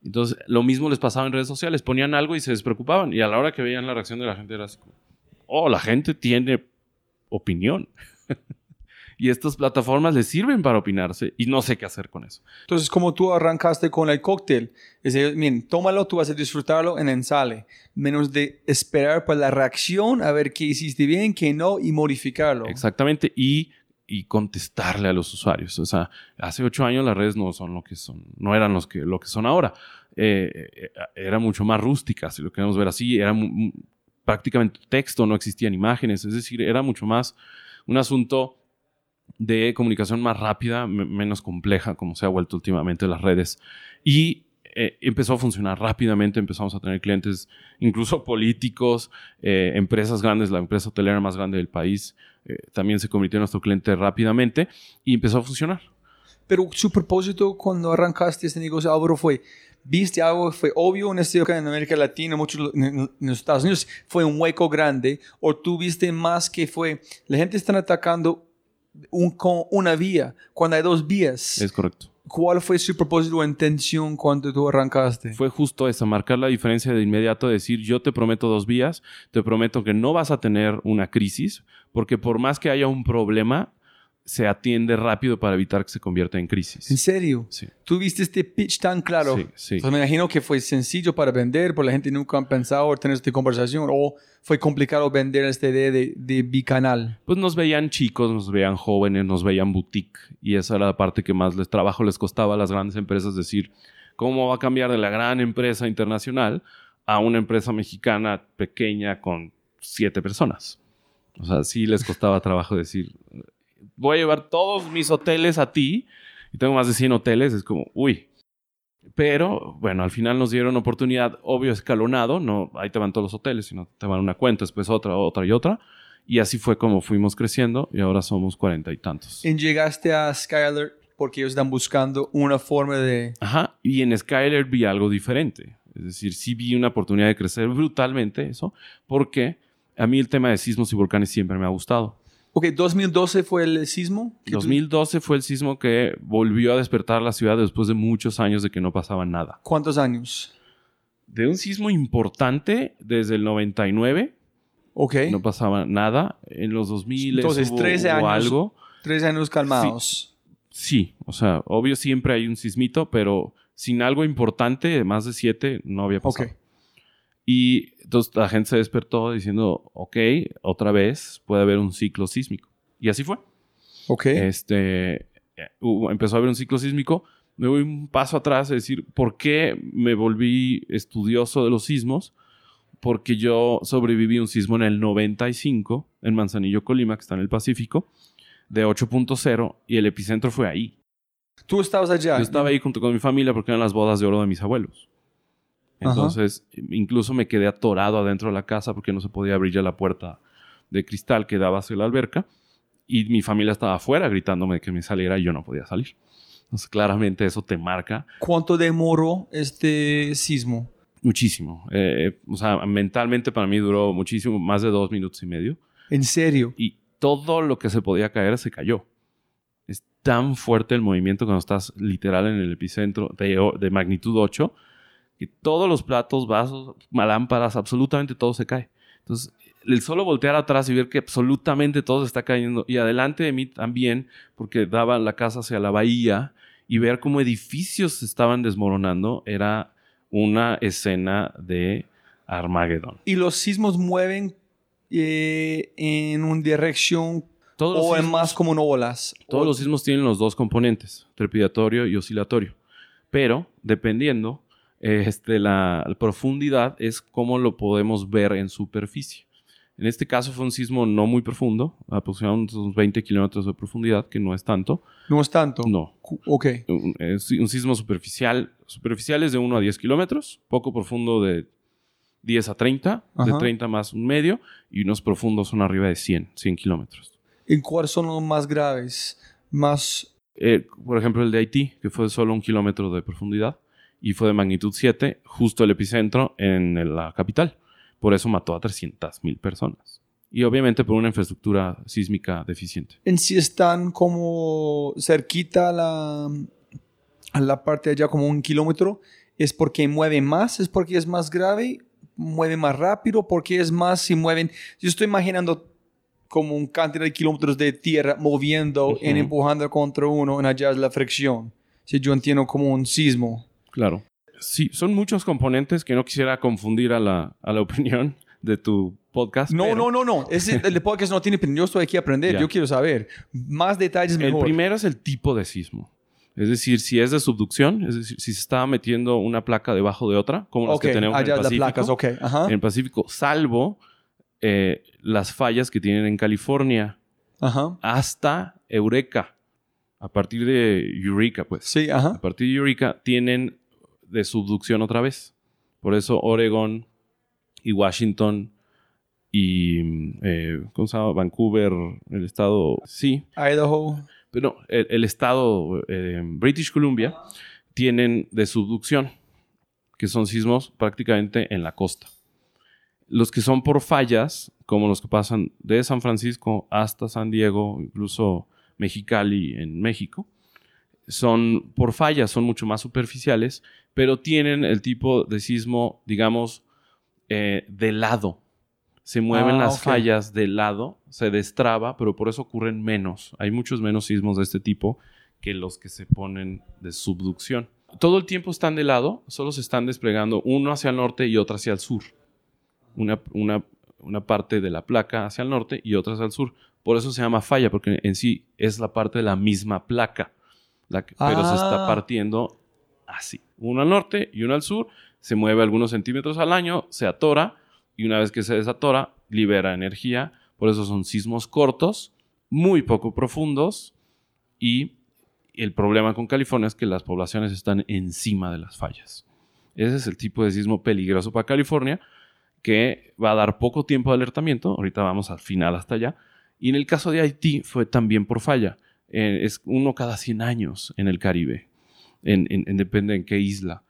Entonces, lo mismo les pasaba en redes sociales, ponían algo y se despreocupaban y a la hora que veían la reacción de la gente era así, oh, la gente tiene opinión. y estas plataformas les sirven para opinarse y no sé qué hacer con eso. Entonces, como tú arrancaste con el cóctel, es decir, miren, tómalo, tú vas a disfrutarlo en ensale, menos de esperar por la reacción a ver qué hiciste bien, qué no y modificarlo. Exactamente, y, y contestarle a los usuarios. O sea, hace ocho años las redes no son lo que son, no eran los que, lo que son ahora. Eh, eh era mucho más rústicas, si lo queremos ver así, era prácticamente texto, no existían imágenes, es decir, era mucho más un asunto de comunicación más rápida, menos compleja, como se ha vuelto últimamente las redes. Y eh, empezó a funcionar rápidamente, empezamos a tener clientes, incluso políticos, empresas grandes, la empresa hotelera más grande del país, eh, también se convirtió en nuestro cliente rápidamente y empezó a funcionar. Pero su propósito cuando arrancaste este negocio, Álvaro, fue, viste algo, fue obvio en, este, en América Latina, muchos en, los Estados Unidos, fue un hueco grande, o tú viste más que fue, la gente está atacando un, con una vía, cuando hay dos vías. Es correcto. ¿Cuál fue su propósito o intención cuando tú arrancaste? Fue justo esa, marcar la diferencia de inmediato, decir yo te prometo dos vías, te prometo que no vas a tener una crisis, porque por más que haya un problema, se atiende rápido para evitar que se convierta en crisis. ¿En serio? Sí. ¿Tú viste este pitch tan claro? Sí, sí. Entonces me imagino que fue sencillo para vender, porque la gente nunca ha pensado tener esta conversación, o fue complicado vender esta idea de, de bicanal. Pues nos veían chicos, nos veían jóvenes, nos veían boutique, y esa era la parte que más les trabajo les costaba a las grandes empresas decir, ¿cómo va a cambiar de la gran empresa internacional a una empresa mexicana pequeña con siete personas? O sea, sí les costaba trabajo decir, voy a llevar todos mis hoteles a ti y tengo más de 100 hoteles, es como, uy. Pero bueno, al final nos dieron oportunidad, obvio escalonado, no ahí te van todos los hoteles, sino te van una cuenta, después otra, otra y otra. Y así fue como fuimos creciendo y ahora somos cuarenta y tantos. ¿Y llegaste a Skyler porque ellos están buscando una forma de... Ajá, y en Skyler vi algo diferente. Es decir, sí vi una oportunidad de crecer brutalmente eso, porque a mí el tema de sismos y volcanes siempre me ha gustado. Ok, 2012 fue el sismo. 2012 fue el sismo que volvió a despertar la ciudad después de muchos años de que no pasaba nada. ¿Cuántos años? De un sismo importante desde el 99. Ok. No pasaba nada. En los 2000 Entonces, hubo, 13 años. hubo algo. 13 años calmados. Sí, o sea, obvio siempre hay un sismito, pero sin algo importante, más de 7, no había pasado. Ok. Y entonces la gente se despertó diciendo, ok, otra vez puede haber un ciclo sísmico. Y así fue. Ok. Este, empezó a haber un ciclo sísmico. Me voy un paso atrás, es decir, ¿por qué me volví estudioso de los sismos? Porque yo sobreviví a un sismo en el 95, en Manzanillo, Colima, que está en el Pacífico, de 8.0, y el epicentro fue ahí. Tú estabas allá. Yo estaba ahí junto con mi familia porque eran las bodas de oro de mis abuelos. Ajá. Entonces, incluso me quedé atorado adentro de la casa porque no se podía abrir ya la puerta de cristal que daba hacia la alberca. Y mi familia estaba afuera gritándome que me saliera y yo no podía salir. Entonces, claramente eso te marca ¿Cuánto demoró este sismo? muchísimo. Eh, o sea, mentalmente para mí duró muchísimo, más de dos minutos y medio. ¿En serio? y todo lo que se podía caer se cayó. Es tan fuerte el movimiento cuando estás literal en el epicentro de, de magnitud 8 que todos los platos, vasos, lámparas, absolutamente todo se cae. Entonces, el solo voltear atrás y ver que absolutamente todo se está cayendo y adelante de mí también, porque daba la casa hacia la bahía y ver cómo edificios se estaban desmoronando, era una escena de Armagedón. ¿Y los sismos mueven eh, en una dirección o en más como olas? Todos los sismos tienen los dos componentes, trepidatorio y oscilatorio. Pero, dependiendo, este, la, profundidad es cómo lo podemos ver en superficie. En este caso fue un sismo no muy profundo, aproximadamente unos 20 kilómetros de profundidad, que no es tanto. ¿No es tanto? No. Ok. Un, es un sismo superficial. Superficial es de 1 a 10 kilómetros, poco profundo de 10 a 30, de 30 más un medio, y unos profundos son arriba de 100, 100 kilómetros. ¿En cuáles son los más graves? Más... Eh, por ejemplo, el de Haití, que fue solo un kilómetro de profundidad y fue de magnitud 7, justo el epicentro en la capital. Por eso mató a 300.000 personas. Y obviamente por una infraestructura sísmica deficiente. En sí están como cerquita a la, a la parte de allá, como un kilómetro. ¿Es porque mueve más? ¿Es porque es más grave? ¿Mueve más rápido? porque es más si mueven? Yo estoy imaginando como un cantidad de kilómetros de tierra moviendo y empujando contra uno, en allá es la fricción. Si yo entiendo como un sismo. Claro. Sí, son muchos componentes que no quisiera confundir a la, a la opinión de tu podcast. No, no, no, no. el podcast no tiene opinión. Yo estoy aquí a aprender. Yo quiero saber. Más detalles mejor. El primero es el tipo de sismo. Es decir, si es de subducción, es decir, si se está metiendo una placa debajo de otra, como las que tenemos en el Pacífico. Placas, okay. En el Pacífico, salvo eh, las fallas que tienen en California, hasta Eureka. A partir de Eureka, pues. Sí, ajá. A partir de Eureka tienen de subducción otra vez. Por eso Oregon y Washington y eh, ¿cómo se llama? Vancouver, el estado, sí. Idaho. Pero el, estado eh, British Columbia tienen de subducción, que son sismos prácticamente en la costa. Los que son por fallas, como los que pasan de San Francisco hasta San Diego, incluso Mexicali en México, son por fallas, son mucho más superficiales, pero tienen el tipo de sismo, digamos, eh, de lado. Se mueven ah, las fallas de lado, se destraba, pero por eso ocurren menos. Hay muchos menos sismos de este tipo que los que se ponen de subducción. Todo el tiempo están de lado, solo se están desplegando uno hacia el norte y otro hacia el sur. Una, una, una parte de la placa hacia el norte y otra hacia el sur. Por eso se llama falla, porque en sí es la parte de la misma placa pero se está ah. partiendo así. Uno al norte y uno al sur. Se mueve algunos centímetros al año, se atora y una vez que se desatora, libera energía. Por eso son sismos cortos, muy poco profundos y el problema con California es que las poblaciones están encima de las fallas. Ese es el tipo de sismo peligroso para California que va a dar poco tiempo de alertamiento. Ahorita vamos al final hasta allá. Y en el caso de Haití fue también por falla. Eh, es uno cada 100 años en el Caribe, en, depende en qué isla.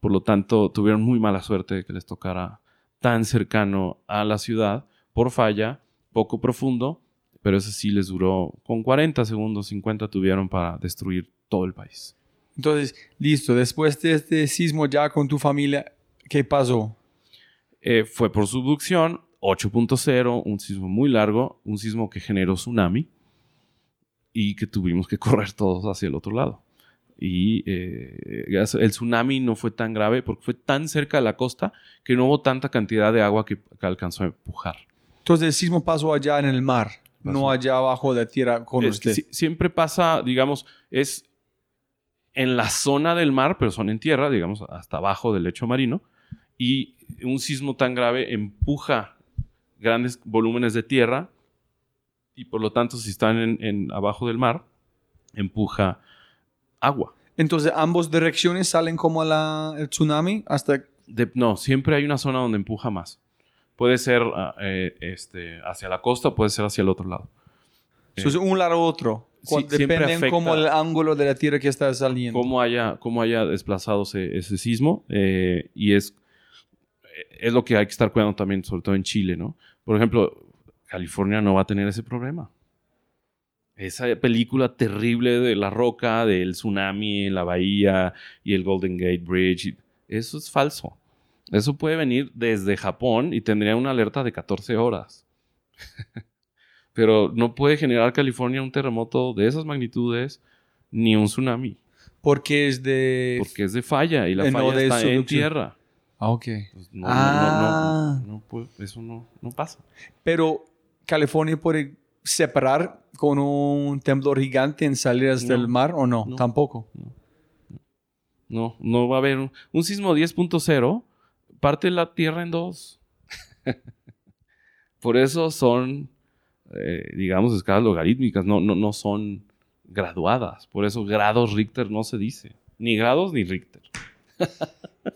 Por lo tanto, tuvieron muy mala suerte de que les tocara tan cercano a la ciudad por falla, poco profundo, pero eso sí les duró con 40 segundos, 50 tuvieron para destruir todo el país. Entonces, listo, después de este sismo ya con tu familia, ¿qué pasó? Eh, fue por subducción, 8.0, un sismo muy largo, un sismo que generó tsunami y que tuvimos que correr todos hacia el otro lado. Y eh, el tsunami no fue tan grave porque fue tan cerca de la costa que no hubo tanta cantidad de agua que, alcanzó a empujar. Entonces el sismo pasó allá en el mar, no allá abajo de tierra con usted. siempre pasa, digamos, es en la zona del mar, pero son en tierra, digamos, hasta abajo del lecho marino. Y un sismo tan grave empuja grandes volúmenes de tierra y por lo tanto si están en, abajo del mar, empuja agua. Entonces, ambos direcciones salen como la, el tsunami hasta... no, siempre hay una zona donde empuja más. Puede ser ah, eh, este, hacia la costa, puede ser hacia el otro lado. Entonces, un lado u otro. Sí, depende como el ángulo de la tierra que está saliendo. Cómo haya, cómo haya desplazado ese, sismo. Eh, y es, es lo que hay que estar cuidando también, sobre todo en Chile, ¿no? Por ejemplo, California no va a tener ese problema. Esa película terrible de la roca, del tsunami en la bahía y el Golden Gate Bridge, Eso es falso. Eso puede venir desde Japón y tendría una alerta de 14 horas. Pero no puede generar California un terremoto de esas magnitudes ni un tsunami. Porque es de... Porque es de falla y la Eh, no falla de está en tierra. Ah, ok. Pues no, no, Ah. no, no, no puede- eso no, no pasa. Pero California puede separar con un temblor gigante en salidas No. del mar o no? No. Tampoco. No, no va a haber un, un sismo 10.0, parte la Tierra en dos. Por eso son, eh, digamos, escalas logarítmicas, no, no, no son graduadas. Por eso grados Richter no se dice. Ni grados ni Richter.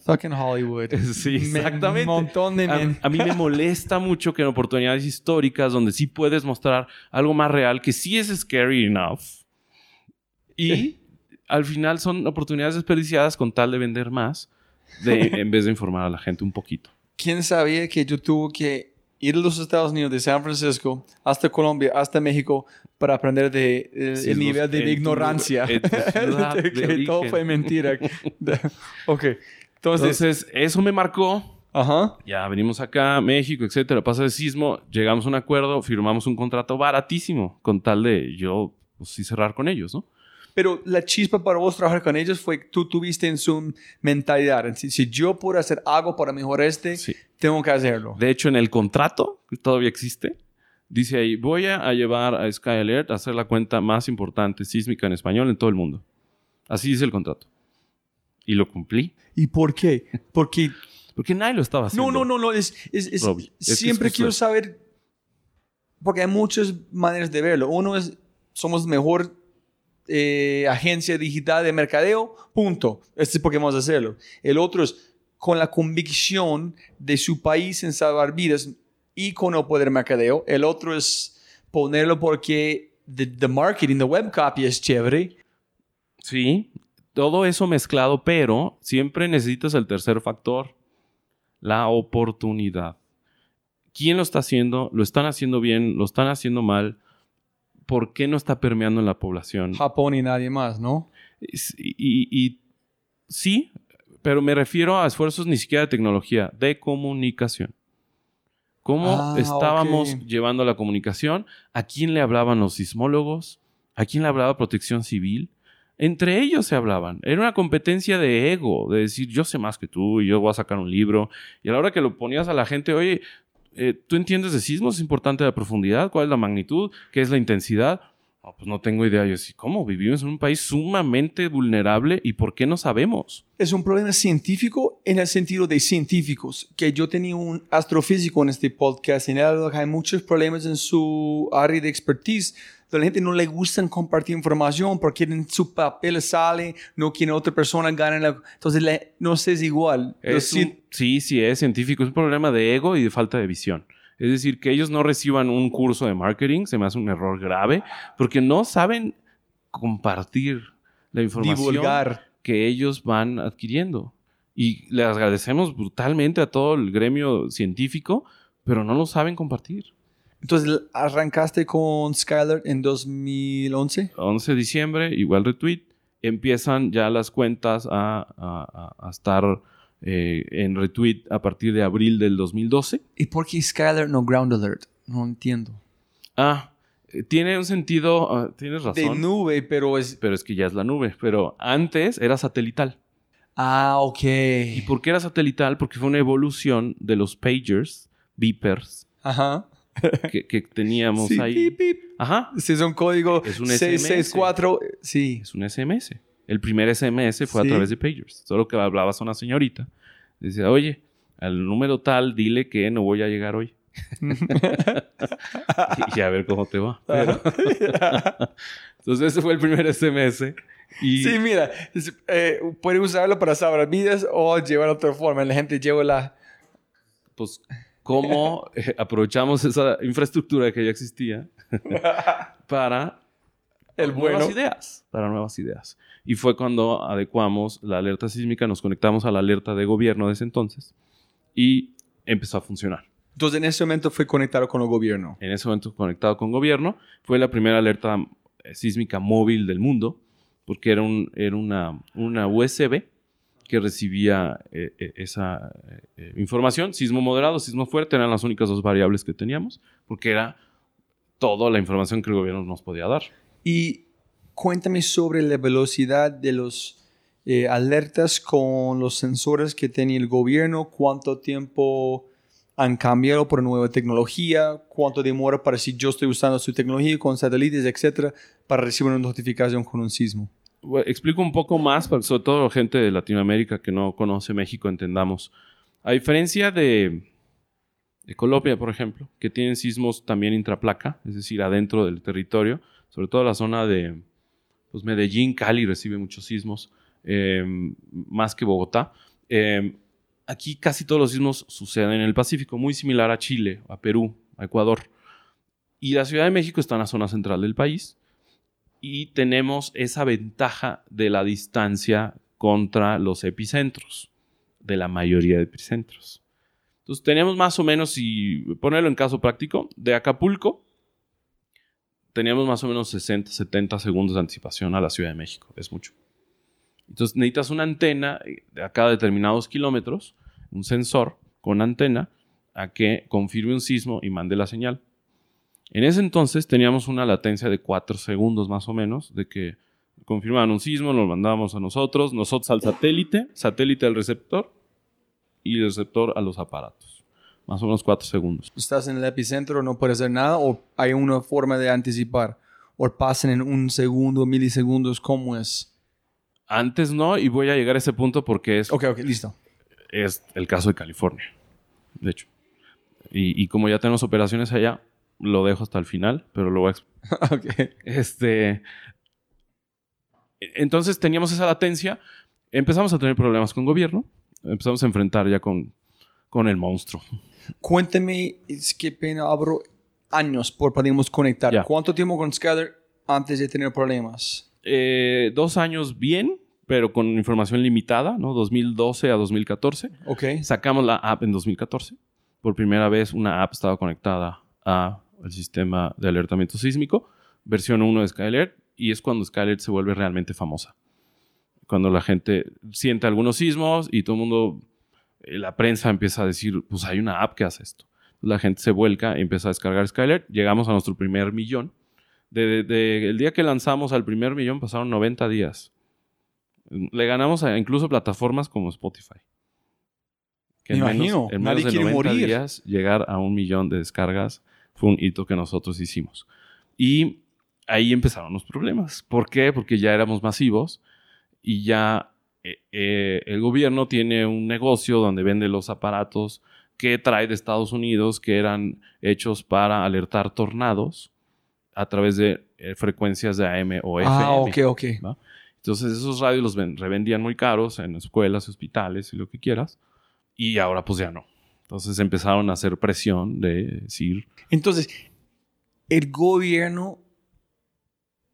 Fucking Hollywood. Sí, Me- exactamente. Un montón de... A, men- a mí me molesta mucho que en oportunidades históricas donde sí puedes mostrar algo más real, que sí es scary enough, y al final son oportunidades desperdiciadas con tal de vender más, de, en vez de informar a la gente un poquito. ¿Quién sabía que yo tuve que ir a los Estados Unidos de San Francisco hasta Colombia, hasta México, para aprender de, eh, Sí, el nivel de en tu- ignorancia? ciudad De de que todo fue mentira. De- ok. Entonces, Entonces, eso me marcó. ajá. Ya venimos acá, México, etcétera. Pasa el sismo, llegamos a un acuerdo, firmamos un contrato baratísimo con tal de yo, pues sí, cerrar con ellos, ¿no? Pero la chispa para vos trabajar con ellos fue que tú tuviste en su mentalidad. Si, si yo puedo hacer algo para mejorar este, Sí. tengo que hacerlo. De hecho, en el contrato, que todavía existe, dice ahí, voy a, llevar a Sky Alert a hacer la cuenta más importante sísmica en español en todo el mundo. Así dice el contrato. Y lo cumplí. ¿Y por qué? Porque Porque nadie lo estaba haciendo. No, no, no, no. Es, es- es- Robbie, es siempre quiero saber, porque hay muchas maneras de verlo. Uno es, somos mejor eh, agencia digital de mercadeo, punto. Este es porque vamos a hacerlo. El otro es con la convicción de su país en salvar vidas y con el poder mercadeo. El otro es ponerlo porque the, the marketing, the web copy es chévere. Sí, todo eso mezclado, pero siempre necesitas el tercer factor, la oportunidad. ¿Quién lo está haciendo? ¿Lo están haciendo bien? ¿Lo están haciendo mal? ¿Por qué no está permeando en la población? Japón y nadie más, ¿no? Y, y- y sí, pero me refiero a esfuerzos ni siquiera de tecnología, de comunicación. ¿Cómo Ah, estábamos llevando la comunicación? ¿A quién le hablaban los sismólogos? ¿A quién le hablaba protección civil? Entre ellos se hablaban. Era una competencia de ego, de decir yo sé más que tú y yo voy a sacar un libro. Y a la hora que lo ponías a la gente, oye, eh, ¿tú entiendes de sismos? ¿Es importante la profundidad? ¿Cuál es la magnitud? ¿Qué es la intensidad? Pues no tengo idea. Yo sí, ¿cómo? Vivimos en un país sumamente vulnerable y ¿por qué no sabemos? es un problema científico en el sentido de científicos, que yo tenía un astrofísico en este podcast y en él hay muchos problemas en su área de expertise. A la gente no le gusta compartir información porque en su papel sale, no quiere otra persona gane la... Entonces, no sé, es igual. Es un- sí, sí, es científico. Es un problema de ego y de falta de visión. Es decir, que ellos no reciban un curso de marketing se me hace un error grave porque no saben compartir la información divulgar. que ellos van adquiriendo. Y le agradecemos brutalmente a todo el gremio científico, pero no lo saben compartir. Entonces, arrancaste con Skylar en 2011. 11 de diciembre, igual retweet, empiezan ya las cuentas a, a- a- a estar eh, en retweet a partir de abril del 2012. ¿Y por qué Skylar no Ground Alert? No entiendo. Ah, eh, tiene un sentido, ah, tienes De razón, nube, pero es... pero es que ya es la nube, pero antes era satelital. Ah, ok. ¿Y por qué era satelital? Porque fue una evolución de los pagers, beepers, Ajá. que, que teníamos Sí, ahí. pip, pip. Ajá, Ese es un código Es un 664. Sí. es un SMS. El primer SMS fue Sí. a través de pagers. Solo que hablabas a una señorita. Decía, oye, al número tal, dile que no voy a llegar hoy. y a ver cómo te va. Pero- Entonces ese fue el primer SMS. Y Sí, mira, eh, puede usarlo para salvar vidas o llevar otra forma. La gente lleva la... pues, ¿cómo eh, aprovechamos esa infraestructura que ya existía para El nuevas bueno. ideas? Para nuevas ideas. Y fue cuando adecuamos la alerta sísmica, nos conectamos a la alerta de gobierno de ese entonces y empezó a funcionar. Entonces, en ese momento fue conectado con el gobierno. en ese momento conectado con gobierno. Fue la primera alerta eh, sísmica móvil del mundo, porque era, un, era una, una USB que recibía eh, eh, esa eh, información. Sismo moderado, sismo fuerte eran las únicas dos variables que teníamos, porque era toda la información que el gobierno nos podía dar. Y cuéntame sobre la velocidad de los alertas con los sensores que tenía el gobierno, cuánto tiempo han cambiado por nueva tecnología, cuánto demora para si yo estoy usando su tecnología con satélites, etcétera, para recibir una notificación con un sismo explico un poco más, para sobre todo gente de Latinoamérica que no conoce México entendamos. A diferencia de, de Colombia, por ejemplo, que tienen sismos también intraplaca, es decir, adentro del territorio, sobre todo la zona de pues, Medellín, Cali recibe muchos sismos, em, más que Bogotá. Em, aquí casi todos los sismos suceden en el Pacífico, muy similar a Chile, a Perú, a Ecuador. Y la Ciudad de México está en la zona central del país y tenemos esa ventaja de la distancia contra los epicentros, de la mayoría de epicentros. Entonces tenemos más o menos, si ponerlo en caso práctico, de Acapulco, teníamos más o menos 60, 70 segundos de anticipación a la Ciudad de México, es mucho. Entonces necesitas una antena de a cada determinados kilómetros, un sensor con antena, a que confirme un sismo y mande la señal. En ese entonces teníamos una latencia de 4 segundos más o menos, de que confirmaban un sismo, lo mandábamos a nosotros, nosotros al satélite, satélite al receptor y el receptor a los aparatos. Más o menos 4 segundos. ¿Estás en el epicentro, no puedes hacer nada o hay una forma de anticipar? ¿O pasan en un segundo, milisegundos? ¿Cómo es? Antes no, y voy a llegar a ese punto porque es... Ok, ok, listo. Es el caso de California, de hecho. Y, y como ya tenemos operaciones allá, lo dejo hasta el final, pero lo voy a okay. Este. Entonces teníamos esa latencia. Empezamos a tener problemas con gobierno. Empezamos a enfrentar ya con, con el monstruo. Cuénteme, es que pena, abro años por podemos conectar. ¿Cuánto tiempo con Skyler antes de tener problemas? Eh, dos años bien, pero con información limitada, ¿no? 2012 a 2014. Ok. Sacamos la app en 2014. Por primera vez una app estaba conectada a el sistema de alertamiento sísmico, versión 1 de Skylert, y es cuando Skylert se vuelve realmente famosa. Cuando la gente siente algunos sismos y todo el mundo, eh, la prensa empieza a decir, pues hay una app que hace esto. La gente se vuelca y empieza a descargar Skylert. Llegamos a nuestro primer millón. De, el día que lanzamos al primer millón pasaron 90 días. Le ganamos a incluso plataformas como Spotify. Que Me imagino, en menos de 90 días llegar a un millón de descargas fue un hito que nosotros hicimos. Y ahí empezaron los problemas. ¿Por qué? Porque ya éramos masivos y ya eh, eh, el gobierno tiene un negocio donde vende los aparatos que trae de Estados Unidos que eran hechos para alertar tornados a través de eh, frecuencias de AM o FM. Ah, ok, ok. Entonces esos radios los revendían muy caros en escuelas, hospitales y lo que quieras. Y ahora pues ya no. Entonces empezaron a hacer presión de decir... Entonces, el gobierno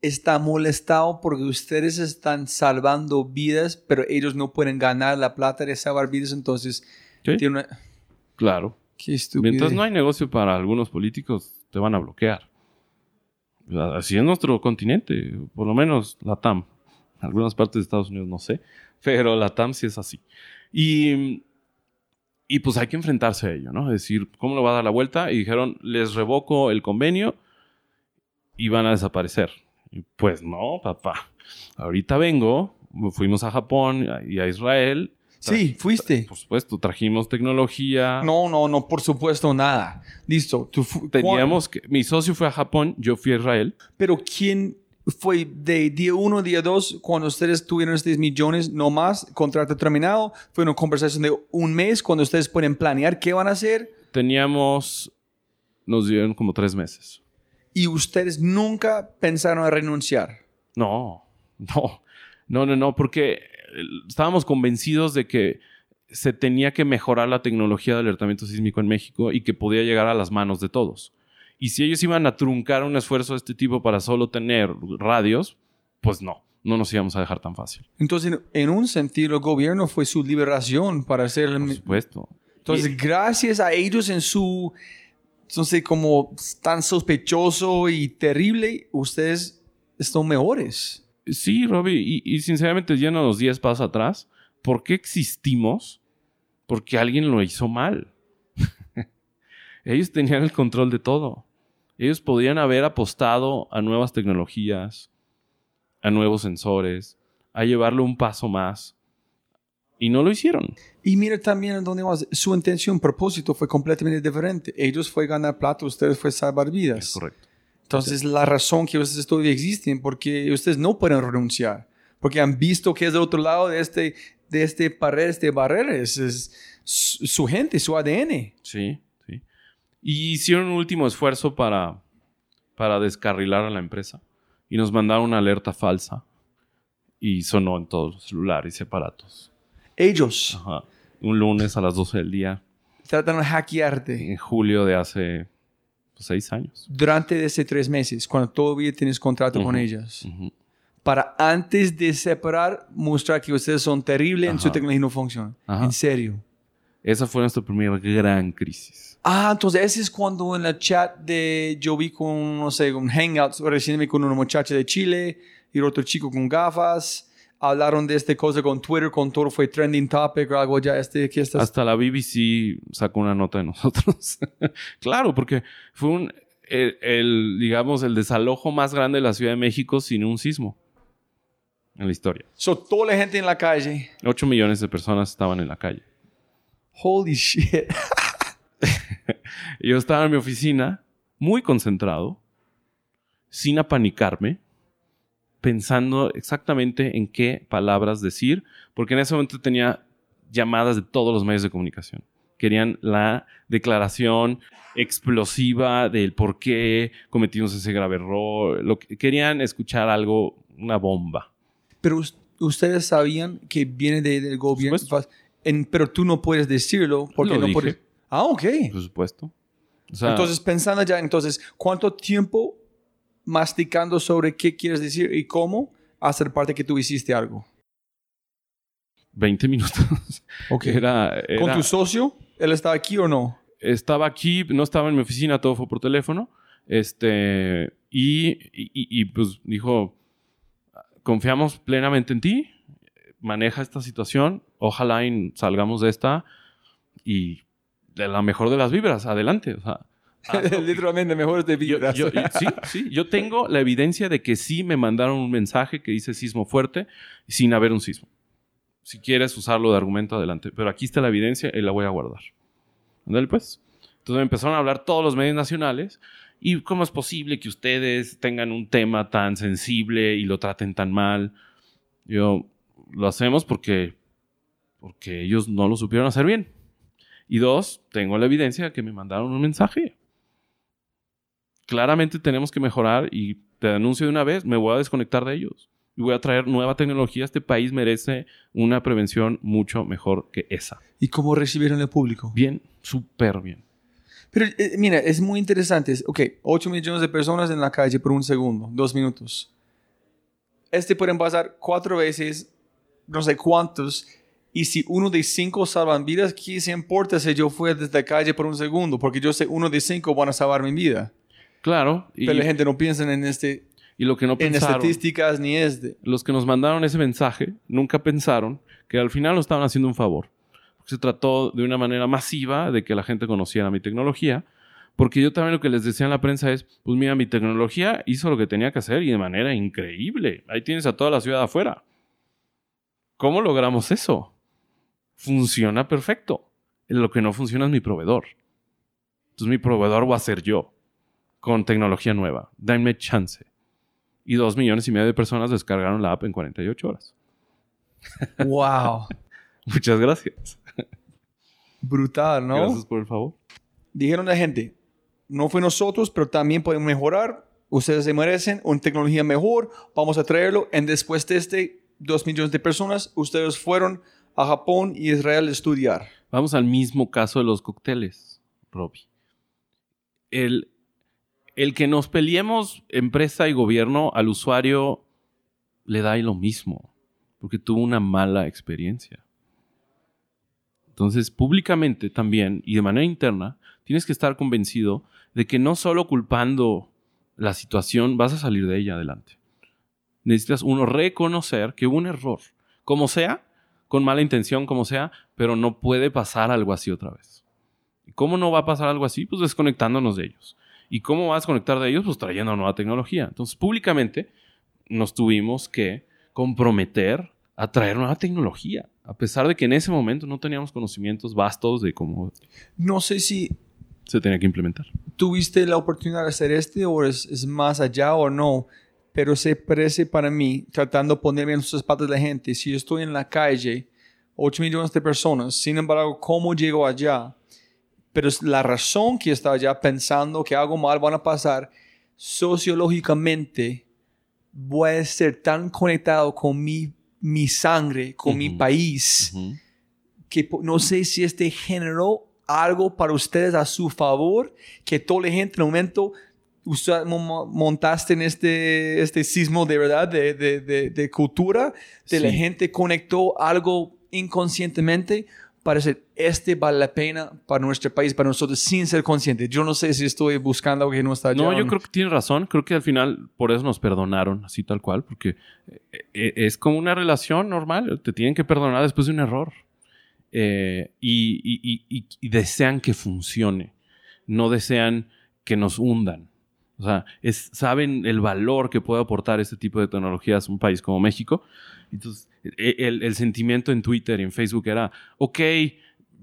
está molestado porque ustedes están salvando vidas, pero ellos no pueden ganar la plata de salvar vidas, entonces... Claro. Qué estúpido. Mientras no hay negocio para algunos políticos, te van a bloquear. Así es nuestro continente, por lo menos la TAM. algunas partes de Estados Unidos no sé, pero la TAM sí es así. Y y pues hay que enfrentarse a ello, ¿no? Es decir, ¿cómo lo va a dar la vuelta? Y dijeron, les revoco el convenio y van a desaparecer. Y pues no, papá. Ahorita vengo, fuimos a Japón y a Israel. Sí, fuiste. Por supuesto, trajimos tecnología. No, no, no, por supuesto, nada. Listo. Teníamos que. Mi socio fue a Japón, yo fui a Israel. Pero ¿quién fue de día uno, día dos, cuando ustedes tuvieron estos millones, no más, contrato terminado, fue una conversación de un mes, cuando ustedes pueden planear qué van a hacer. Teníamos, nos dieron como tres meses. ¿Y ustedes nunca pensaron en renunciar? No, no, no, no, no, porque estábamos convencidos de que se tenía que mejorar la tecnología de alertamiento sísmico en México y que podía llegar a las manos de todos. Y si ellos iban a truncar un esfuerzo de este tipo para solo tener radios, pues no, no nos íbamos a dejar tan fácil. Entonces, en un sentido, el gobierno fue su liberación para hacer... Por supuesto. Entonces, gracias a ellos en su, no sé, como tan sospechoso y terrible, ustedes están mejores. Sí, Robbie, y, sinceramente, yendo los 10 pasos atrás, ¿por qué existimos? Porque alguien lo hizo mal. Ellos tenían el control de todo. Ellos podían haber apostado a nuevas tecnologías, a nuevos sensores, a llevarlo un paso más. Y no lo hicieron. Y mira también dónde vas. Su intención, propósito fue completamente diferente. Ellos fue ganar plata, ustedes fue salvar vidas. Es correcto. Entonces, la razón que ustedes todavía existen, porque ustedes no pueden renunciar, porque han visto que es del otro lado de este, de este pared, este barrera, es, es su gente, su ADN. Sí. Y hicieron un último esfuerzo para, para descarrilar a la empresa y nos mandaron una alerta falsa y sonó en todos los celulares y aparatos. Ellos Ajá. Un lunes a las 12 del día, tratan de hackearte en julio de hace pues, seis años. durante ese tres meses, cuando todavía tienes contrato con ellas. Para antes de separar, mostrar que ustedes son terribles en su tecnología no funciona. Ajá. En serio. Esa fue nuestra primera gran crisis. Ah, entonces ese es cuando en la chat de yo vi con, no sé, con Hangouts, recién con una muchacha de Chile y otro chico con gafas. Hablaron de esta cosa con Twitter, con todo fue trending topic o algo ya, este, que estás... Hasta la BBC sacó una nota de nosotros. claro, porque fue un, el, el, digamos, el desalojo más grande de la Ciudad de México sin un sismo en la historia. So, toda la gente en la calle. 8 millones de personas estaban en la calle. Holy shit. Yo estaba en mi oficina, muy concentrado, sin apanicarme, pensando exactamente en qué palabras decir, porque en ese momento tenía llamadas de todos los medios de comunicación. Querían la declaración explosiva del por qué cometimos ese grave error. Lo que, querían escuchar algo, una bomba. Pero us- ustedes sabían que viene de- del gobierno. En- pero tú no puedes decirlo porque Lo no dije. puedes. Ah, ok. Por supuesto. O sea, entonces, pensando ya, entonces, ¿cuánto tiempo masticando sobre qué quieres decir y cómo hacer parte que tú hiciste algo? 20 minutos. Ok. Era, ¿Con era- tu socio? ¿Él está aquí o no? estaba aquí, no estaba en mi oficina, todo fue por teléfono. Este, y, y- y- y, pues dijo, confiamos plenamente en ti, maneja esta situación, ojalá y salgamos de esta y de la mejor de las vibras, adelante. O sea, hazlo. Literalmente, mejor de Yo- vibras. yo- y- sí, sí, yo tengo la evidencia de que sí me mandaron un mensaje que dice sismo fuerte sin haber un sismo. Si quieres usarlo de argumento, adelante. Pero aquí está la evidencia y la voy a guardar. Ándale, pues. Entonces me empezaron a hablar todos los medios nacionales. ¿Y cómo es posible que ustedes tengan un tema tan sensible y lo traten tan mal? Yo, lo hacemos porque, porque ellos no lo supieron hacer bien. Y dos, tengo la evidencia de que me mandaron un mensaje claramente tenemos que mejorar y te anuncio de una vez, me voy a desconectar de ellos y voy a traer nueva tecnología. Este país merece una prevención mucho mejor que esa. ¿Y cómo recibieron el público? Bien, súper bien. Pero eh, mira, es muy interesante. Es- Ok, 8 millones de personas en la calle por un segundo, dos minutos. Este pueden pasar cuatro veces, no sé cuántos. Y si uno de cinco salvan vidas, ¿qué se importa si yo fui desde la calle por un segundo? Porque yo sé uno de cinco van a salvar mi vida. Claro, y, Pero la gente no piensa en, este, y lo que no en pensaron, estadísticas ni este. los que nos mandaron ese mensaje nunca pensaron que al final nos estaban haciendo un favor. Porque se trató de una manera masiva de que la gente conociera mi tecnología. Porque yo también lo que les decía en la prensa es, pues mira, mi tecnología hizo lo que tenía que hacer y de manera increíble. Ahí tienes a toda la ciudad afuera. ¿Cómo logramos eso? Funciona perfecto. Lo que no funciona es mi proveedor. Entonces mi proveedor va a ser yo, con tecnología nueva. Dame chance. Y dos millones y medio de personas descargaron la app en 48 horas. ¡Wow! Muchas gracias. Brutal, ¿no? Gracias por el favor. Dijeron la gente, no fue nosotros, pero también podemos mejorar. Ustedes se merecen una tecnología mejor. Vamos a traerlo. En después de este, dos millones de personas, ustedes fueron a Japón y Israel estudiar. Vamos al mismo caso de los cócteles, Robbie. El, el que nos peleemos empresa y gobierno al usuario le da ahí lo mismo, porque tuvo una mala experiencia. Entonces, públicamente también y de manera interna, tienes que estar convencido de que no solo culpando la situación vas a salir de ella adelante. Necesitas uno reconocer que un error, como sea, con mala intención, como sea, pero no puede pasar algo así otra vez. ¿Cómo no va a pasar algo así? Pues desconectándonos de ellos. ¿Y cómo vas a desconectar de ellos? Pues trayendo nueva tecnología. Entonces, públicamente nos tuvimos que comprometer a traer nueva tecnología, a pesar de que en ese momento no teníamos conocimientos vastos de cómo No sé si se tenía que implementar. tuviste la oportunidad de hacer este o es, es más allá o no, pero se parece para mí, tratando de ponerme en los zapatos de la gente, si yo estoy en la calle, 8 millones de personas, sin embargo, ¿cómo llego allá? Pero la razón que estaba allá pensando que algo mal van a pasar, sociológicamente voy a ser tan conectado con mi, mi sangre, con mi Ujú. país, Ujú. que po- no sé si este generó algo para ustedes a su favor, que toda la gente en el momento usted mo- mo- montaste en este, este sismo de verdad, de, de, de, de cultura, de la Sí. gente conectó algo inconscientemente para decir, este vale la pena para nuestro país, para nosotros, sin ser conscientes. Yo no sé si estoy buscando algo que no está. No, yo creo que tiene razón. Creo que al final por eso nos perdonaron, así tal cual, porque eh, eh, es como una relación normal. Te tienen que perdonar después de un error. Eh, y- y- y- y desean que funcione. No desean que nos hundan. O sea, es- saben el valor que puede aportar este tipo de tecnologías a un país como México. Entonces, e- el, el sentimiento en Twitter y en Facebook era, ok,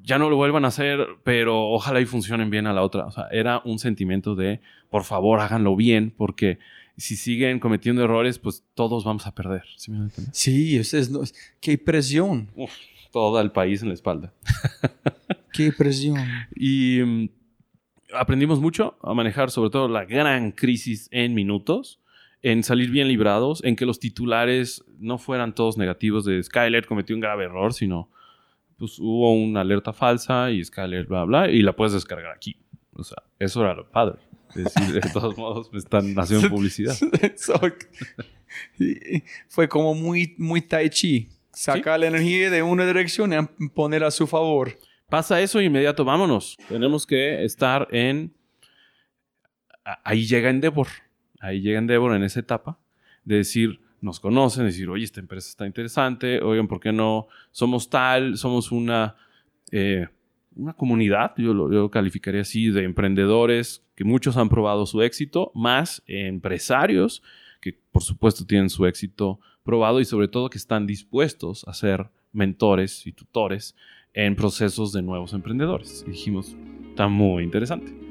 ya no lo vuelvan a hacer, pero ojalá y funcionen bien a la otra. O sea, era un sentimiento de, por favor, háganlo bien, porque si siguen cometiendo errores, pues todos vamos a perder. ¿Sí? Sí, ustedes no- qué presión, Uf, todo el país en la espalda. qué presión. Y mm, aprendimos mucho a manejar sobre todo la gran crisis en minutos, en salir bien librados, en que los titulares no fueran todos negativos de Skyler cometió un grave error, sino pues hubo una alerta falsa y Skyler bla bla y la puedes descargar aquí. O sea, eso era lo padre. Es decir, de todos modos me están haciendo publicidad. So, fue como muy, muy tai chi. Sacar la energía de una dirección y poner a su favor. Pasa eso inmediato, vámonos. Tenemos que estar en... Ahí llega Endeavor. Ahí llega Endeavor en esa etapa de decir, nos conocen, decir, oye, esta empresa está interesante, oigan, ¿por qué no? Somos tal, somos una, eh, una comunidad, yo lo, yo lo calificaría así, de emprendedores que muchos han probado su éxito, más empresarios que por supuesto tienen su éxito probado y sobre todo que están dispuestos a ser mentores y tutores en procesos de nuevos emprendedores. Dijimos, está muy interesante.